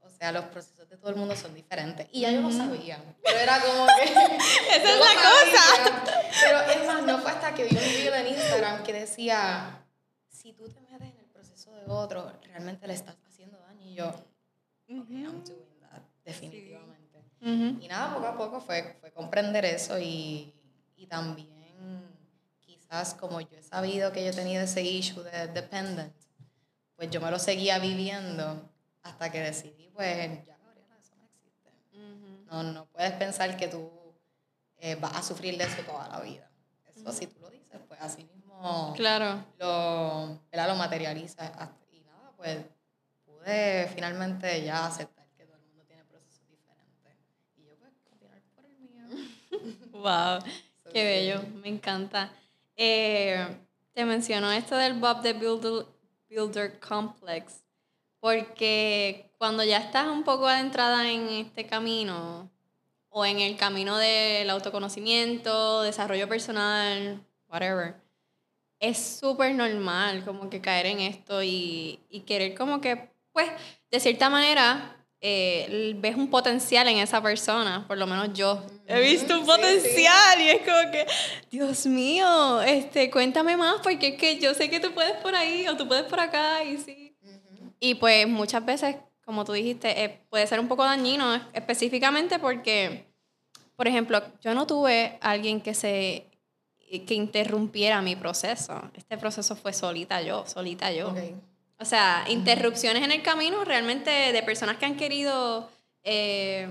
o sea, los procesos de todo el mundo son diferentes. Y ya yo lo sabía. Pero era como que. <laughs> Esa es la cosa. Pero es más, no fue hasta que vi un video en Instagram que decía: si tú te metes en el proceso de otro, realmente le estás haciendo daño. Y yo, okay, I'm doing that, definitivamente. Y nada, poco a poco fue, fue comprender eso y, y también, quizás como yo he sabido que yo tenía ese issue de dependent, pues yo me lo seguía viviendo hasta que decidí, pues ya Gabriela, eso no existe. no, no puedes pensar que tú eh, vas a sufrir de eso toda la vida. Eso si tú lo dices, pues así mismo claro. lo, lo materializa. Y nada, pues pude finalmente ya aceptar que todo el mundo tiene procesos diferentes. Y yo pues continuar por el mío. Wow, qué bello, me encanta. Eh, te mencionó esto del Bob the Builder, Builder Complex. Porque cuando ya estás un poco adentrada en este camino, o en el camino del autoconocimiento, desarrollo personal, whatever, es súper normal como que caer en esto y, y, querer como que, pues, de cierta manera, eh, ves un potencial en esa persona, por lo menos yo. He visto un potencial y es como que, Dios mío, este, cuéntame más porque es que yo sé que tú puedes por ahí o tú puedes por acá y sí y pues muchas veces, como tú dijiste, eh, puede ser un poco dañino, específicamente porque, por ejemplo, yo no tuve alguien que se que interrumpiera mi proceso. Este proceso fue solita yo, solita yo. O sea, interrupciones en el camino realmente de personas que han querido, eh,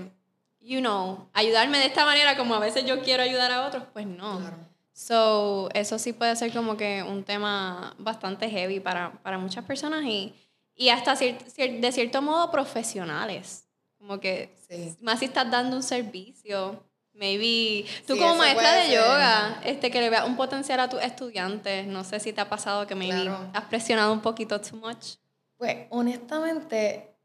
you know, ayudarme de esta manera como a veces yo quiero ayudar a otros, pues no. So, eso sí puede ser como que un tema bastante heavy para, para muchas personas y y hasta de cierto modo profesionales. Como que más si estás dando un servicio. Maybe tú como maestra de yoga, este, que le veas un potencial a tus estudiantes. No sé si te ha pasado que maybe has presionado un poquito too much. Pues honestamente,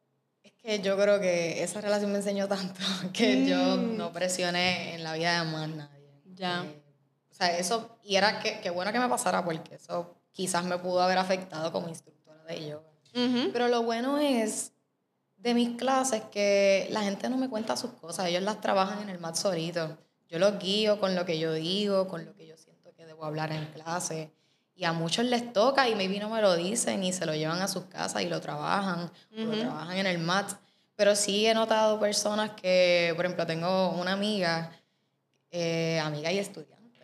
es que yo creo que esa relación me enseñó tanto <laughs> que yo mm. no presioné en la vida de más nadie. Ya. Eh, o sea, eso, y era que, que bueno que me pasara porque eso quizás me pudo haber afectado como instructora de yoga. Pero lo bueno es de mis clases que la gente no me cuenta sus cosas, ellos las trabajan en el mat solito. Yo los guío con lo que yo digo, con lo que yo siento que debo hablar en clase. Y a muchos les toca y maybe no me lo dicen y se lo llevan a sus casas y lo trabajan, o lo trabajan en el mat. Pero sí he notado personas que, por ejemplo, tengo una amiga, eh, amiga y estudiante.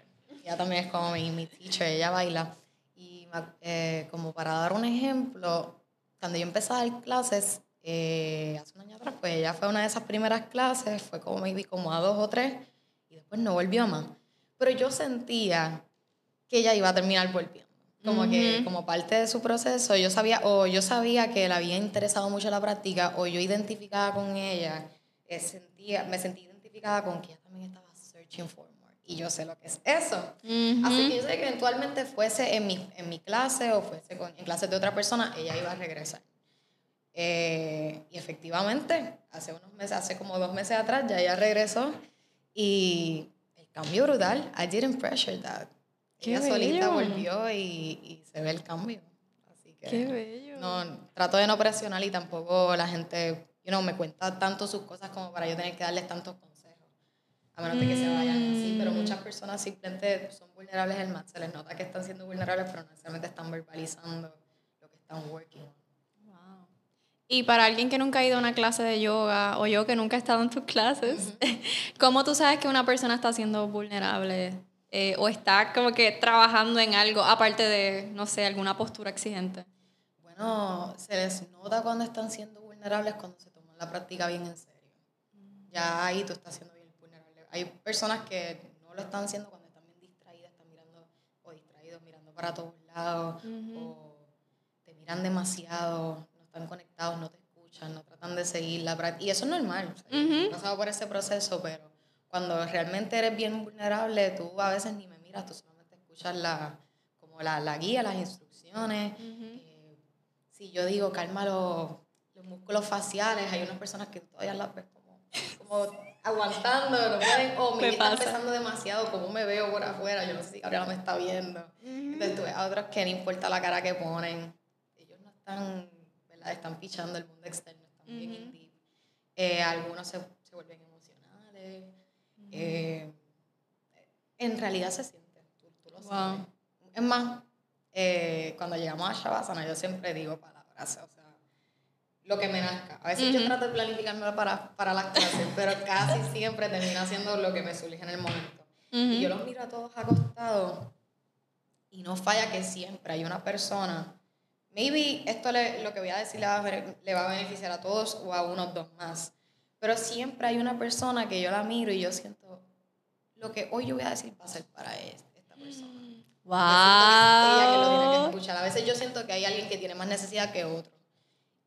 Ella también es como mi, mi teacher, ella baila. Y eh, como para dar un ejemplo, cuando yo empecé a dar clases, eh, hace un año atrás, pues ella fue una de esas primeras clases, fue como maybe como a dos o tres, y después no volvió más. Pero yo sentía que ella iba a terminar volviendo. Como que como parte de su proceso, yo sabía, o yo sabía que le había interesado mucho la práctica, o yo identificaba con ella, eh, sentía, me sentí identificada con que ella también estaba searching for more. Y yo sé lo que es eso. Así que yo sé que eventualmente fuese en mi, en mi clase o fuese con, en clases de otra persona, ella iba a regresar. Eh, y efectivamente, hace unos meses, hace como dos meses atrás, ya ella regresó y el cambio brutal. I didn't pressure that. Qué ella solita volvió y, y, se ve el cambio. Así que Qué bello. No, trato de no presionar y tampoco la gente, you know, me cuenta tanto sus cosas como para yo tener que darles tantos consejos. A menos de que se vayan así. Pero muchas personas simplemente son vulnerables al más. Se les nota que están siendo vulnerables, pero no necesariamente están verbalizando lo que están working. Y para alguien que nunca ha ido a una clase de yoga o yo que nunca he estado en tus clases, <laughs> ¿cómo tú sabes que una persona está siendo vulnerable eh, o está como que trabajando en algo aparte de, no sé, alguna postura exigente? Bueno, se les nota cuando están siendo vulnerables cuando se toman la práctica bien en serio. Ya ahí tú estás siendo bien vulnerable. Hay personas que no lo están haciendo cuando están bien distraídas, están mirando o distraídos, mirando para todos lados, o te miran demasiado, están conectados, no te escuchan, no tratan de seguir la práctica. Y eso es normal. he pasado por ese proceso, pero cuando realmente eres bien vulnerable, tú a veces ni me miras, tú solamente escuchas la, como la, la guía, las instrucciones. Eh, si yo digo, calma los, los, músculos faciales, hay unas personas que todavía las ves como, como aguantando, no pueden, o me, están pesando demasiado, como me veo por afuera, yo no sé si Gabriela me está viendo. Entonces tú ves a otros que no importa la cara que ponen, ellos no están, ¿verdad? Están pichando el mundo externo, están bien in deep. Eh, algunos se, se vuelven emocionales. Eh, en realidad se siente, tú, lo sabes. Es más, eh, cuando llegamos a Shavasana, yo siempre digo palabras, o sea, lo que me nazca. A veces yo trato de planificarme para, para las clases, pero casi siempre termino haciendo lo que me surge en el momento. Y yo los miro a todos acostados y no falla que siempre hay una persona. Maybe esto le, lo que voy a decir le va a, le va a beneficiar a todos o a unos dos más. Pero siempre hay una persona que yo la miro y yo siento, lo que hoy yo voy a decir va a ser para esta persona. Wow. ella que lo tiene que escuchar. A veces yo siento que hay alguien que tiene más necesidad que otro.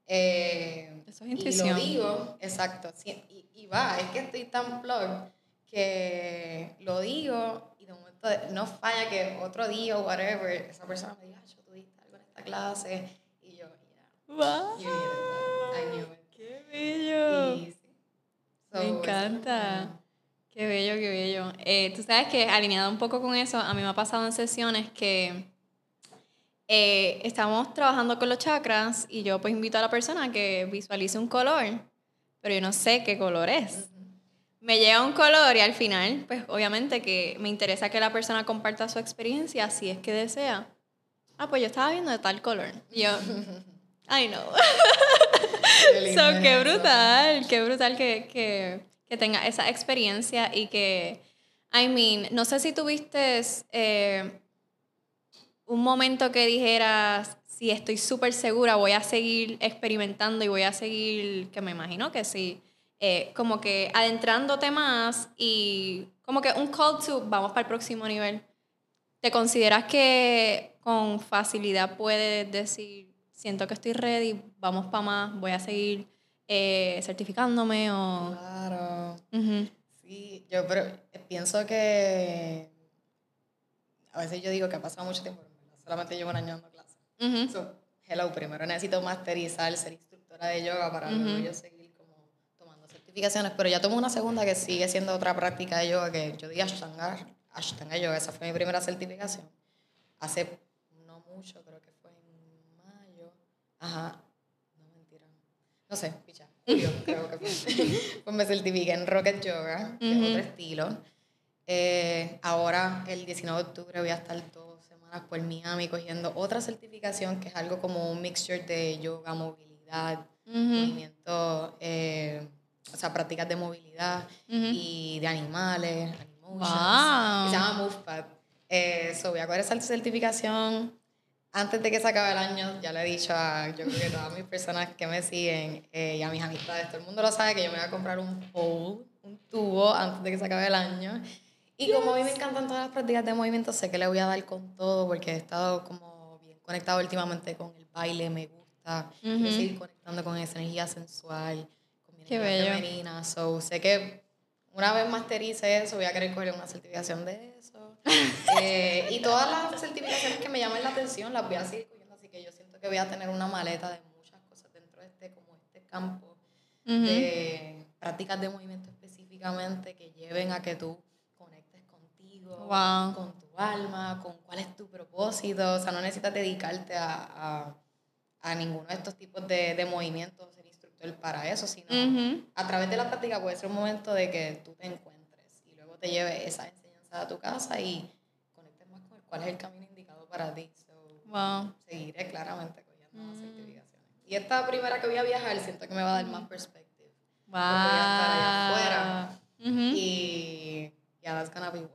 Eh, Eso es intuición. Y lo digo, exacto. Y, y, va, es que estoy tan plug que lo digo y de momento no falla que otro día o whatever, esa persona me diga, yo tú diste esta clase. Y yo, yeah. Wow. You I knew it. Qué bello. Y, me encanta. Qué bello, qué bello. Eh, Tú sabes que alineado un poco con eso, a mí me ha pasado en sesiones que eh, estamos trabajando con los chakras y yo pues invito a la persona a que visualice un color, pero yo no sé qué color es. Me llega un color y al final, pues obviamente que me interesa que la persona comparta su experiencia si es que desea. Ah, pues yo estaba viendo de tal color. Y yo, <laughs> I know. Qué, so, qué brutal, qué brutal que, que, que, tenga esa experiencia y que, I mean, no sé si tuviste eh, un momento que dijeras, si estoy súper segura, voy a seguir experimentando y voy a seguir, que me imagino que sí, eh, como que adentrándote más y como que un call to, vamos para el próximo nivel. ¿Te consideras que con facilidad puedes decir, siento que estoy ready, vamos para más, voy a seguir eh, certificándome o... Claro. Sí, yo pero pienso que a veces yo digo que ha pasado mucho tiempo, solamente llevo un año dando clases. so, hello, primero necesito masterizar, ser instructora de yoga para luego yo seguir como tomando certificaciones, pero ya tomo una segunda que sigue siendo otra práctica de yoga que yo di Ashtanga, Ashtanga Yoga, esa fue mi primera certificación. Hace no mucho, creo que Ajá. No, mentira. No sé, picha. Julio, creo que fue. <laughs> pues me certifiqué en Rocket Yoga, que es otro estilo. Eh, ahora, el 19 de octubre, voy a estar dos semanas por Miami cogiendo otra certificación que es algo como un mixture de yoga, movilidad, movimiento, eh, o sea, prácticas de movilidad y de animales, animations. Wow. se llama MovePad. Eh, so voy a coger esa certificación antes de que se acabe el año. Ya le he dicho a yo creo que todas mis personas que me siguen eh, y a mis amistades, todo el mundo lo sabe que yo me voy a comprar un pole, un tubo antes de que se acabe el año. Y como a mí me encantan todas las prácticas de movimiento, sé que le voy a dar con todo porque he estado como bien conectado últimamente con el baile, me gusta. Quiero seguir conectando con esa energía sensual, con mi energía femenina. So, sé que una vez masterice eso, voy a querer coger una certificación de eso. <laughs> Eh, y todas las certificaciones que me llamen la atención las voy a seguir cogiendo, así que yo siento que voy a tener una maleta de muchas cosas dentro de este, como este campo de prácticas de movimiento específicamente que lleven a que tú con tu alma, con cuál es tu propósito. O sea, no necesitas dedicarte a, a, a ninguno de estos tipos de, de movimientos, instructor para eso, sino a través de la práctica puede ser un momento de que tú te encuentres y luego te lleves esa enseñanza a tu casa y conectes más con cuál es el camino indicado para ti. wow. Seguiré claramente cogiendo más mm. certificaciones. Y esta primera que voy a viajar siento que me va a dar más perspectiva. Wow. Voy a estar allá afuera. Y yeah, that's gonna be wild.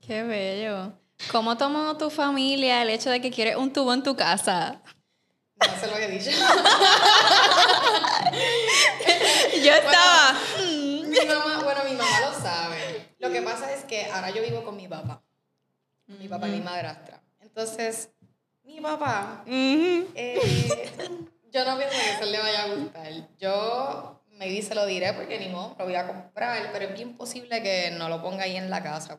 Qué bello. ¿Cómo tomó tu familia el hecho de que quieres un tubo en tu casa? No sé lo he dicho. <laughs> yo estaba. Bueno, mi mamá, bueno, mi mamá lo sabe. Lo que pasa es que ahora yo vivo con mi papá. Mi papá y mi madrastra. Entonces, mi papá, eh, yo no pienso que eso le vaya a gustar. Yo me dice lo diré porque ni modo, lo voy a comprar, pero es bien posible que no lo ponga ahí en la casa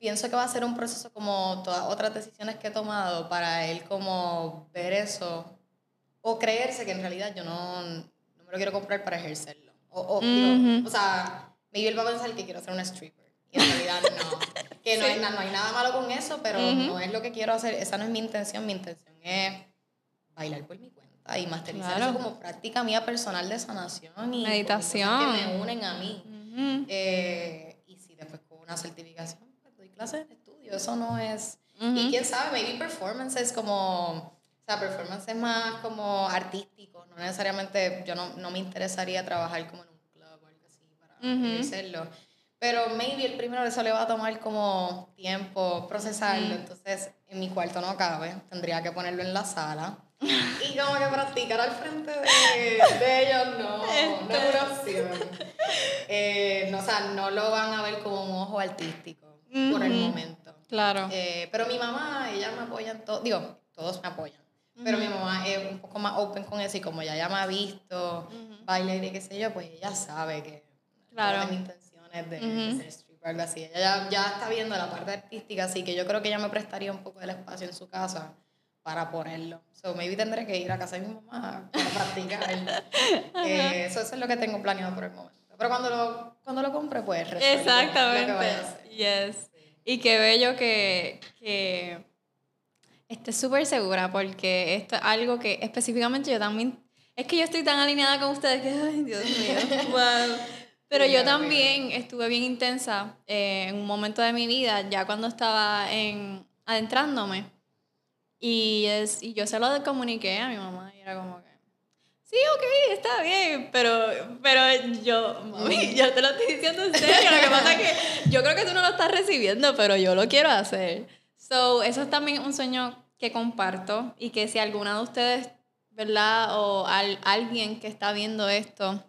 pienso que va a ser un proceso como todas otras decisiones que he tomado para él como ver eso o creerse que en realidad yo no, no me lo quiero comprar para ejercerlo. O, o, o sea, maybe él va a pensar que quiero ser una stripper. Y en realidad no. <laughs> Que no, hay, no hay nada malo con eso, pero no es lo que quiero hacer. Esa no es mi intención. Mi intención es bailar por mi cuenta y masterizar eso como práctica mía personal de sanación y meditación que me unen a mí. eh, después con una certificación, clases de estudio, eso no es... Y quién sabe, maybe performance es como... O sea, performance es más como artístico, no necesariamente, yo no, no me interesaría trabajar como en un club o algo así para hacerlo. Pero maybe el primero eso le va a tomar como tiempo procesarlo, entonces en mi cuarto no cabe, tendría que ponerlo en la sala. <laughs> y como que practicar al frente de, de ellos no, no es una opción. Eh, no, o sea, no lo van a ver como un ojo artístico por el momento. Claro. Eh, pero mi mamá, ella me apoya en todo, digo, todos me apoyan. Pero mi mamá es un poco más open con eso y como ya, ya me ha visto bailar y qué sé yo, pues ella sabe que claro. mis intenciones de, ser stripper algo así. Ella ya, ya, está viendo la parte artística, así que yo creo que ella me prestaría un poco del espacio en su casa para ponerlo. So, maybe tendré que ir a casa de mi mamá para practicar. <laughs> eh, eso, eso es lo que tengo planeado por el momento. Pero cuando lo, cuando lo compre, pues Exactamente. Yes. Y qué bello que, que estés súper segura, porque esto es algo que específicamente yo también. Es que yo estoy tan alineada con ustedes que, ay, Dios mío, <laughs> wow. Pero yo también estuve bien intensa eh, en un momento de mi vida, ya cuando estaba en, adentrándome. Y, es, y yo se lo comuniqué a mi mamá y era como que, sí, ok, está bien, pero, pero yo, mami, yo te lo estoy diciendo en serio. Lo que pasa es que yo creo que tú no lo estás recibiendo, pero yo lo quiero hacer. So, eso es también un sueño que comparto y que si alguna de ustedes, ¿verdad? O al, alguien que está viendo esto,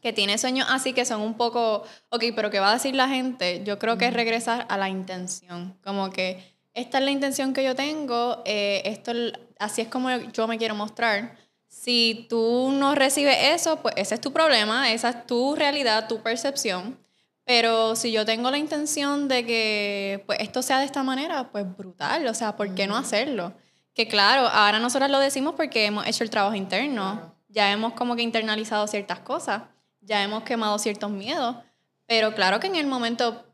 que tiene sueños así que son un poco, ok, pero ¿qué va a decir la gente? Yo creo que es regresar a la intención, como que esta es la intención que yo tengo, eh, esto, así es como yo me quiero mostrar si tú no recibes eso, pues ese es tu problema, esa es tu realidad, tu percepción. Pero si yo tengo la intención de que pues, esto sea de esta manera, pues brutal, o sea, ¿por qué no hacerlo? Que claro, ahora nosotros lo decimos porque hemos hecho el trabajo interno, ya hemos como que internalizado ciertas cosas, ya hemos quemado ciertos miedos, pero claro que en el momento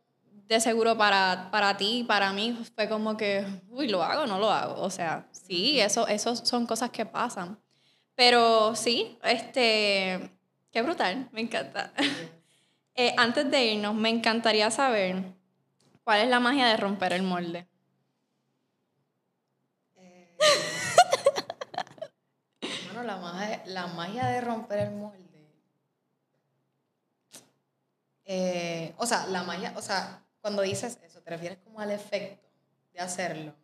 de seguro para, para ti, para mí, fue como que, uy, lo hago, no lo hago. O sea, sí, eso, eso son cosas que pasan. Pero sí, este, qué brutal, me encanta. <laughs> Eh, antes de irnos, me encantaría saber cuál es la magia de romper el molde. Eh, bueno, la magia, la magia de romper el molde. Eh, o sea, la magia, o sea, cuando dices eso, ¿Te refieres como al efecto de hacerlo?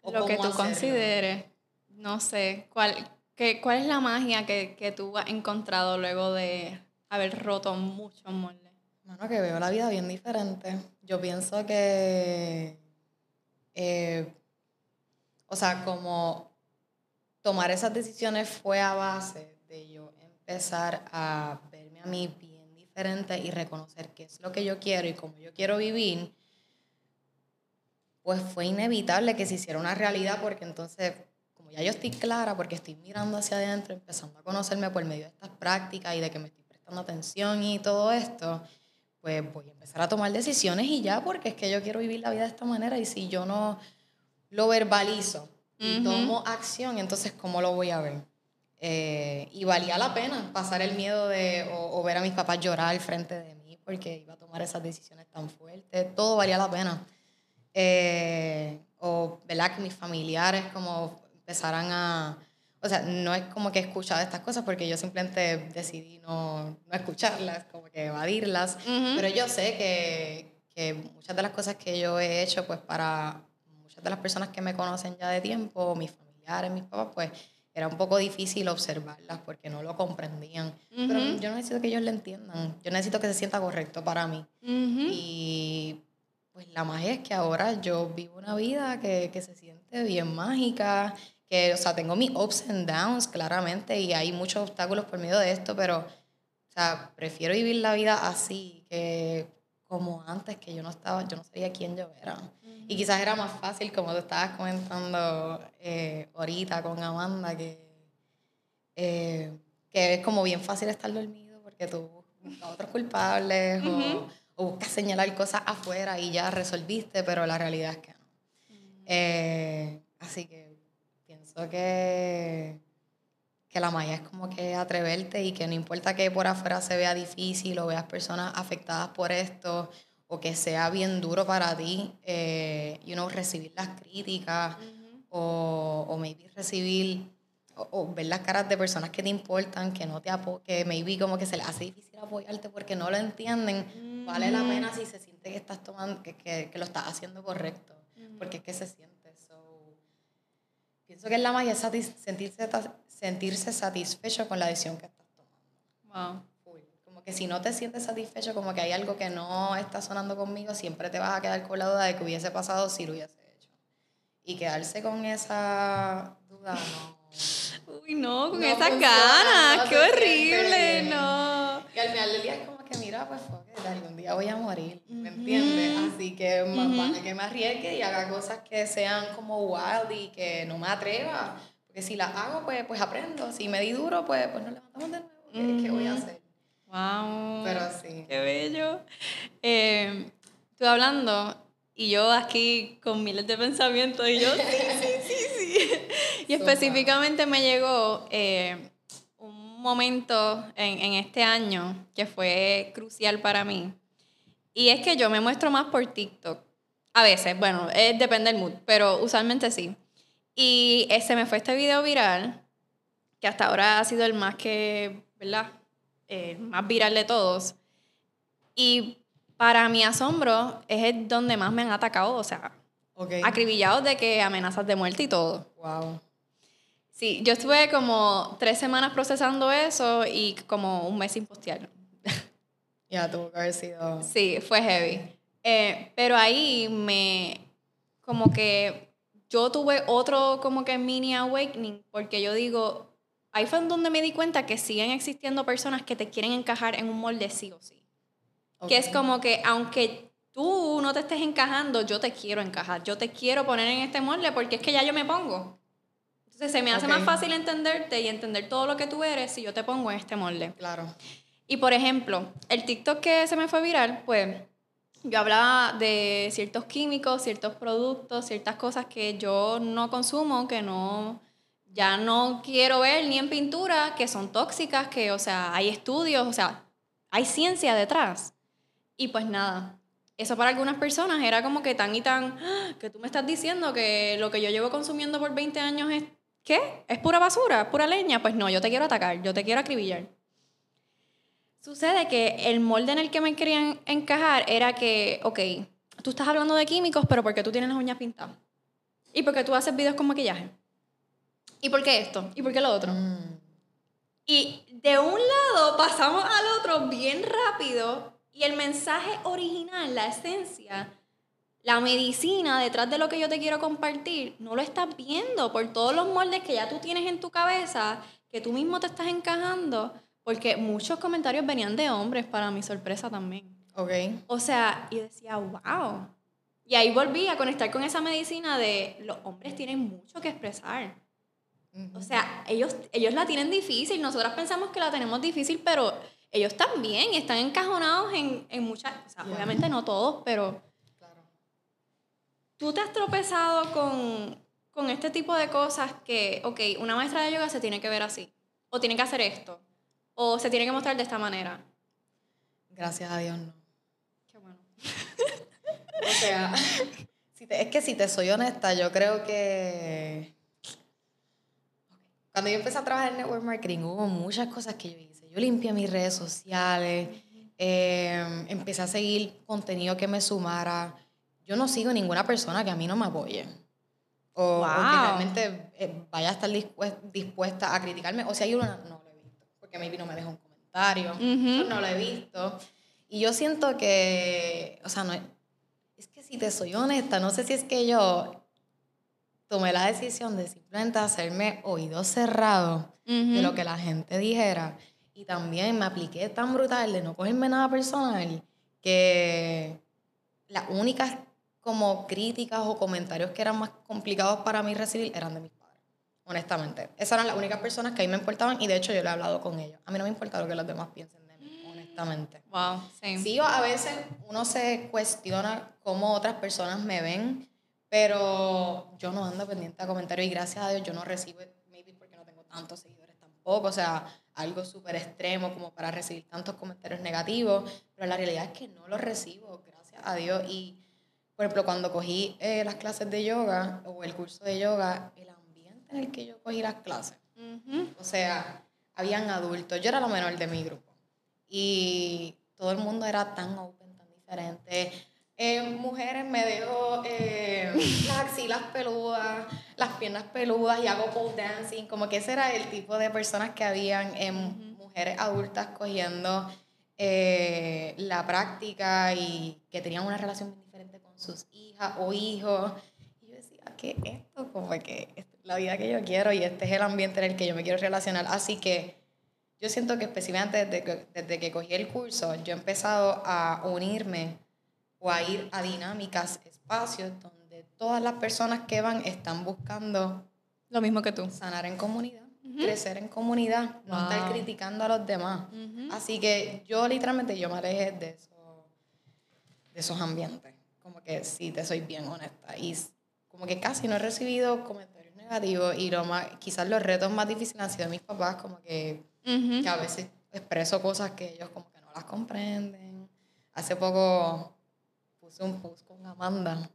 ¿O lo que tú consideres. No sé, ¿cuál, qué, ¿cuál es la magia que, que tú has encontrado luego de haber roto muchos moldes? Bueno, que veo la vida bien diferente. Yo pienso que, eh, o sea, como tomar esas decisiones fue a base de yo empezar a verme a mí bien diferente y reconocer qué es lo que yo quiero y cómo yo quiero vivir, pues fue inevitable que se hiciera una realidad porque entonces, ya yo estoy clara, porque estoy mirando hacia adentro, empezando a conocerme por medio de estas prácticas y de que me estoy prestando atención y todo esto, pues voy a empezar a tomar decisiones y ya, porque es que yo quiero vivir la vida de esta manera y si yo no lo verbalizo y tomo acción, entonces ¿cómo lo voy a ver? Eh, y valía la pena pasar el miedo de o, ver a mis papás llorar al frente de mí porque iba a tomar esas decisiones tan fuertes, todo valía la pena. Eh, o, ¿verdad? Que mis familiares como empezaran a o sea, no es como que he escuchado estas cosas porque yo simplemente decidí no, no escucharlas, como que evadirlas, pero yo sé que, que, muchas de las cosas que yo he hecho, pues para muchas de las personas que me conocen ya de tiempo, mis familiares, mis papás, pues era un poco difícil observarlas porque no lo comprendían. Pero yo necesito que ellos lo entiendan, yo necesito que se sienta correcto para mí. Y pues la magia es que ahora yo vivo una vida que, que se siente bien mágica que, o sea, tengo mis ups and downs, claramente, y hay muchos obstáculos por medio de esto, pero, o sea, prefiero vivir la vida así que como antes, que yo no estaba, yo no sabía quién yo era. Y quizás era más fácil, como tú estabas comentando eh, ahorita con Amanda, que, eh, que es como bien fácil estar dormido porque tú buscas otros culpables o, o, buscas señalar cosas afuera y ya resolviste, pero la realidad es que no. Eh, así que que, que la magia es como que atreverte y que no importa que por afuera se vea difícil o veas personas afectadas por esto o que sea bien duro para ti, eh, you know, recibir las críticas o, o maybe recibir o, ver las caras de personas que te importan, que no te apo que maybe como que se les hace difícil apoyarte porque no lo entienden, vale la pena si se siente que estás tomando, que, que, que lo estás haciendo correcto, porque es que se siente Pienso que es la magia sentirse, sentirse satisfecho con la decisión que estás tomando. Wow. Como que si no te sientes satisfecho, como que hay algo que no está sonando conmigo, siempre te vas a quedar con la duda de que hubiese pasado si lo hubiese hecho. Y quedarse con esa duda, no. Uy, no, con esas ganas, qué horrible, no. Y al final del día es como que mira, pues algún día voy a morir, ¿me entiendes? Así que más vale que me arriesgue y haga cosas que sean como wild y que no me atreva. Porque si las hago, pues, pues aprendo. Si me di duro, pues, pues nos levantamos de nuevo. ¿Qué, voy a hacer? Wow. Pero sí. Qué bello. Eh, tú hablando y yo aquí con miles de pensamientos y yo, sí, sí, sí, sí. <laughs> Y específicamente me llegó eh, momento en, en, este año que fue crucial para mí. Y es que yo me muestro más por TikTok. A veces, bueno, depende del mood, pero usualmente sí. Y ese me fue este video viral, que hasta ahora ha sido el más que, ¿verdad? El más viral de todos. Y para mi asombro, es donde más me han atacado, o sea, okay. acribillados de que amenazas de muerte y todo. Wow. Sí, yo estuve como tres semanas procesando eso y como un mes sin postearlo. Ya, tuvo que haber sido... Sí, fue heavy. Eh, pero ahí me, como que yo tuve otro como que mini awakening, porque yo digo, ahí fue donde me di cuenta que siguen existiendo personas que te quieren encajar en un molde sí o sí. Que es como que aunque tú no te estés encajando, yo te quiero encajar, yo te quiero poner en este molde porque es que ya yo me pongo. Entonces se me hace más fácil entenderte y entender todo lo que tú eres si yo te pongo en este molde. Claro. Y por ejemplo, el TikTok que se me fue viral, pues yo hablaba de ciertos químicos, ciertos productos, ciertas cosas que yo no consumo, que no ya no quiero ver ni en pintura, que son tóxicas, que o sea, hay estudios, o sea, hay ciencia detrás. Y pues nada, eso para algunas personas era como que tan y tan, ¡ah! que tú me estás diciendo que lo que yo llevo consumiendo por 20 años es ¿Qué? ¿Es pura basura? ¿Pura leña? Pues no, yo te quiero atacar, yo te quiero acribillar. Sucede que el molde en el que me querían encajar era que, ok, tú estás hablando de químicos, pero ¿por qué tú tienes las uñas pintadas? ¿Y por qué tú haces videos con maquillaje? ¿Y por qué esto? ¿Y por qué lo otro? Mm. Y de un lado pasamos al otro bien rápido y el mensaje original, la esencia, la medicina detrás de lo que yo te quiero compartir, no lo estás viendo por todos los moldes que ya tú tienes en tu cabeza, que tú mismo te estás encajando, porque muchos comentarios venían de hombres, para mi sorpresa también. Ok. O sea, yo decía, wow. Y ahí volví a conectar con esa medicina de los hombres tienen mucho que expresar. O sea, ellos, ellos la tienen difícil, nosotras pensamos que la tenemos difícil, pero ellos también están encajonados en, en muchas, o sea, Yeah. obviamente no todos, pero. Tú te has tropezado con, con este tipo de cosas que, ok, una maestra de yoga se tiene que ver así, o tiene que hacer esto, o se tiene que mostrar de esta manera. Gracias a Dios, no. Qué bueno. O sea, si te- es que si te soy honesta, yo creo que cuando yo empecé a trabajar en network marketing hubo muchas cosas que yo hice. Yo limpié mis redes sociales, eh, empecé a seguir contenido que me sumara. Yo no sigo ninguna persona que a mí no me apoye. O, o que Wow. realmente eh, vaya a estar dispues- dispuesta a criticarme. O si hay una, no lo he visto. Porque maybe no me dejó un comentario. Ujú. No lo he visto. Y yo siento que, o sea, no es, que si te soy honesta, no sé si es que yo tomé la decisión de simplemente hacerme oído cerrado de lo que la gente dijera. Y también me apliqué tan brutal de no cogerme nada personal que las únicas como críticas o comentarios que eran más complicados para mí recibir eran de mis padres. Honestamente. Esas eran las únicas personas que a mí me importaban y de hecho yo le he hablado con ellos. A mí no me importa lo que los demás piensen de mí, honestamente. Wow, same. Sí, a veces uno se cuestiona cómo otras personas me ven, pero yo no ando pendiente a comentarios y gracias a Dios yo no recibo, maybe porque no tengo tantos seguidores tampoco, o sea, algo súper extremo como para recibir tantos comentarios negativos, pero la realidad es que no los recibo, gracias a Dios. Y, por ejemplo, cuando cogí eh, las clases de yoga o el curso de yoga, el ambiente en el que yo cogí las clases, o sea, habían adultos, yo era la menor de mi grupo y todo el mundo era tan open, tan diferente. Eh, mujeres me dejo eh, las axilas peludas, las piernas peludas y hago pole dancing, como que ese era el tipo de personas que habían mujeres adultas cogiendo la práctica y que tenían una relación sus hijas o hijos. Y yo decía, ¿qué es esto? Como que es la vida que yo quiero y este es el ambiente en el que yo me quiero relacionar. Así que yo siento que específicamente desde que, desde que cogí el curso, yo he empezado a unirme o a ir a dinámicas, espacios donde todas las personas que van están buscando Lo mismo que tú. sanar en comunidad, crecer en comunidad, no estar criticando a los demás. Así que yo literalmente yo me alejé de, eso, de esos ambientes. Como que sí, te soy bien honesta. Y como que casi no he recibido comentarios negativos y lo más, quizás los retos más difíciles han sido de mis papás, como que, Ujú. que a veces expreso cosas que ellos como que no las comprenden. Hace poco puse un post con Amanda.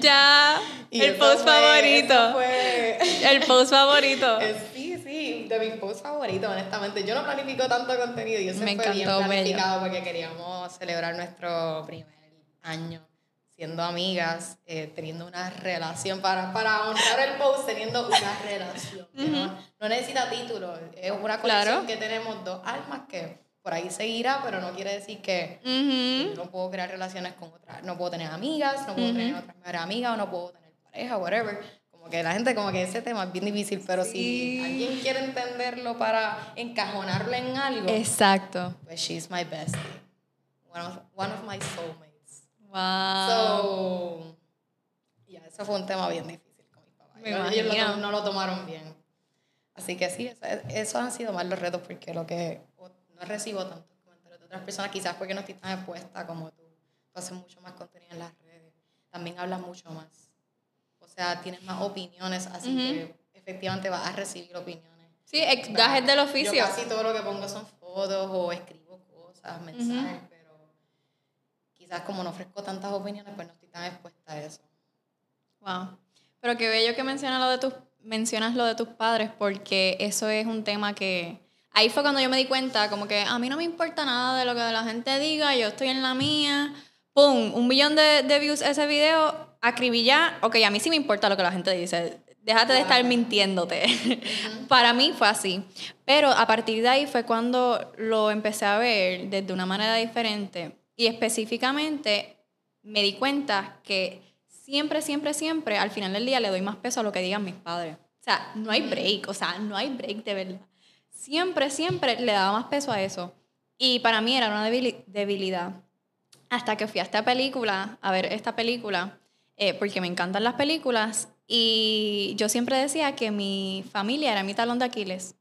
Ya, <laughs> Y el post fue- favorito. fue- El post favorito. <laughs> Eh, Sí, sí, de mis posts favoritos, honestamente. Yo no planifico tanto contenido y Me fue bien encantó, planificado porque queríamos celebrar nuestro primer año siendo amigas, eh, teniendo una relación, para, para honrar el post, teniendo una relación. que no, no necesita título, es una conexión Claro. que tenemos dos almas que por ahí seguirá, pero no quiere decir que Ujú. no puedo crear relaciones con otras, no puedo tener amigas, no puedo tener otras mejores amigas, o no puedo tener pareja, whatever. Como que la gente, como que ese tema es bien difícil, pero Sí. si alguien quiere entenderlo para encajonarlo en algo, Exacto. pues she's my bestie. One of, one of my soulmates. Wow. So, yeah, eso fue un tema bien difícil con mis papás. Me Ellos- lo no lo tomaron bien. Así que sí, eso, eso han sido más los retos porque lo que no recibo tantos comentarios de otras personas, quizás porque no estoy tan expuesta como tú. Tú haces mucho más contenido en las redes. También hablas mucho más. O sea, tienes más opiniones, así Ujú. que efectivamente vas a recibir opiniones. Sí, gajes del oficio. Yo casi todo lo que pongo son fotos o escribo cosas, mensajes, pero quizás como no ofrezco tantas opiniones, pues no estoy tan expuesta a eso. Wow. Pero qué bello que mencionas lo de tus mencionas lo de tus padres porque eso es un tema que ahí fue cuando yo me di cuenta como que a mí no me importa nada de lo que la gente diga, yo estoy en la mía ¡pum! Un millón de, de views ese video, acribilla. Ok, a mí sí me importa lo que la gente dice. Déjate de estar mintiéndote. <laughs> Para mí fue así. Pero a partir de ahí fue cuando lo empecé a ver desde una manera diferente. Y específicamente me di cuenta que siempre, siempre, siempre, al final del día le doy más peso a lo que digan mis padres. O sea, no hay break, o sea, no hay break de verdad. Siempre, siempre le daba más peso a eso. Y para mí era una debilidad. Hasta que fui a esta película, a ver esta película, eh, porque me encantan las películas, y yo siempre decía que mi familia era mi talón de Aquiles.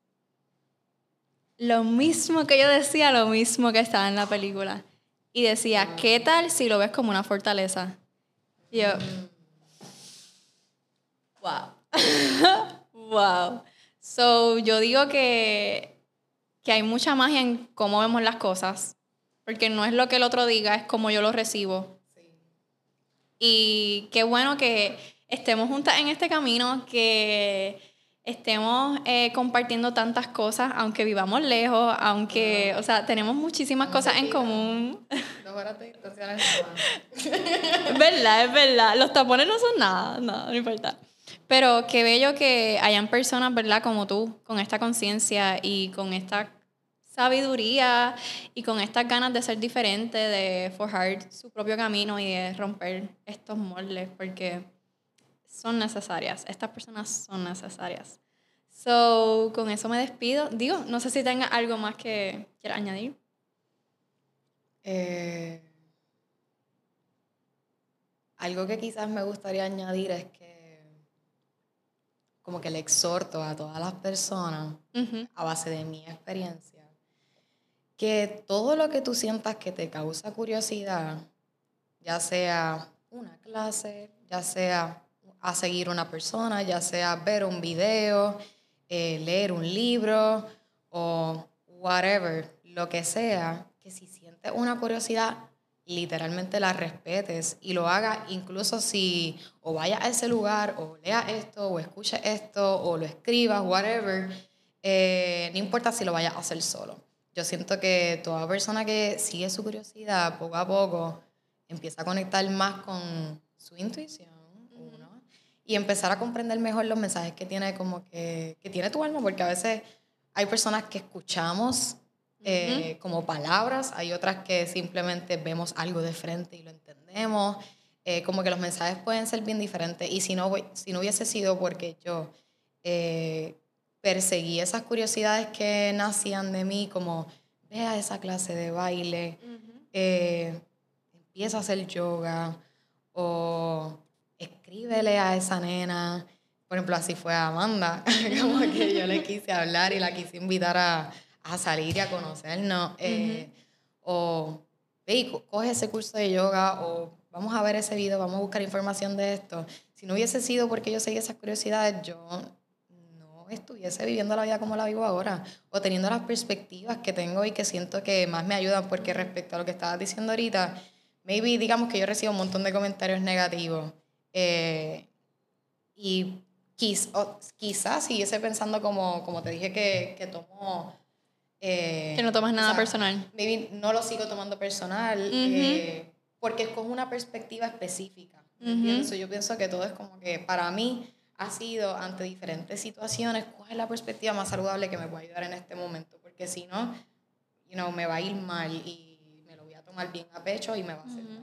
Lo mismo que yo decía, lo mismo que estaba en la película. Y decía, ¿qué tal si lo ves como una fortaleza? Y yo, wow. <laughs> wow. So, yo digo que, que hay mucha magia en cómo vemos las cosas. Porque no es lo que el otro diga, es como yo lo recibo. Y qué bueno que estemos juntas en este camino, que estemos eh, compartiendo tantas cosas, aunque vivamos lejos, aunque, o sea, tenemos muchísimas cosas en común. Dos horas de Es verdad, es verdad. Los tapones no son nada, no, no importa. Pero qué bello que hayan personas, ¿verdad? Como tú, con esta conciencia y con esta sabiduría y con estas ganas de ser diferente, de forjar su propio camino y de romper estos moldes, porque son necesarias. Estas personas son necesarias. So, con eso me despido. Digo, no sé si tenga algo más que quieras añadir. Eh, algo que quizás me gustaría añadir es que como que le exhorto a todas las personas a base de mi experiencia que todo lo que tú sientas que te causa curiosidad, ya sea una clase, ya sea a seguir una persona, ya sea ver un video, eh, leer un libro o whatever, lo que sea, que si sientes una curiosidad, literalmente la respetes y lo hagas incluso si o vayas a ese lugar o leas esto o escuches esto o lo escribas, whatever, eh, no importa si lo vayas a hacer solo. Yo siento que toda persona que sigue su curiosidad poco a poco empieza a conectar más con su intuición y empezar a comprender mejor los mensajes que tiene como que, que tiene tu alma, porque a veces hay personas que escuchamos eh, como palabras, hay otras que simplemente vemos algo de frente y lo entendemos, eh, como que los mensajes pueden ser bien diferentes. Y si no, si no hubiese sido porque yo eh, perseguí esas curiosidades que nacían de mí, como vea esa clase de baile, empieza a hacer yoga o escríbele a esa nena. Por ejemplo, así fue a Amanda, <laughs> como que yo le quise hablar y la quise invitar a, a salir y a conocernos. Eh, o, hey, coge ese curso de yoga o vamos a ver ese video, vamos a buscar información de esto. Si no hubiese sido porque yo seguía esas curiosidades, yo no estuviese viviendo la vida como la vivo ahora o teniendo las perspectivas que tengo y que siento que más me ayudan porque respecto a lo que estabas diciendo ahorita, maybe digamos que yo recibo un montón de comentarios negativos eh, y quizás siguiese pensando como, como te dije que, que tomo... Eh, que no tomas nada personal. Maybe no lo sigo tomando personal eh, porque es con una perspectiva específica. Yo pienso que todo es como que para mí ha sido ante diferentes situaciones, cuál es la perspectiva más saludable que me puede ayudar en este momento, porque si no, you know, me va a ir mal y me lo voy a tomar bien a pecho y me va a hacer daño.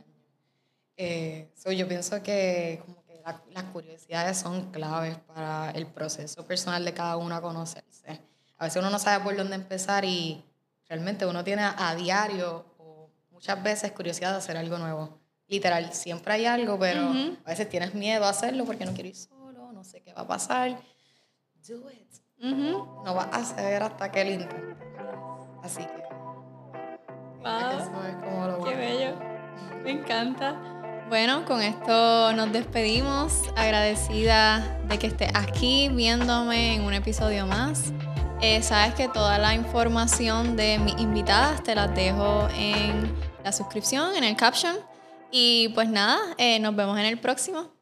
Eh, yo pienso que, como que las curiosidades son claves para el proceso personal de cada uno a conocerse. A veces uno no sabe por dónde empezar y realmente uno tiene a diario o muchas veces curiosidad de hacer algo nuevo. Literal, siempre hay algo, pero a veces tienes miedo a hacerlo porque no quieres ir solo, no sé qué va a pasar. Do it. No vas a saber hasta que lo intentes. Así que. Wow. es como lo Qué bello. Me encanta. Bueno, con esto nos despedimos. Agradecida de que estés aquí viéndome en un episodio más. Eh, sabes que toda la información de mis invitadas te las dejo en la suscripción, en el caption. Y pues nada, eh, nos vemos en el próximo.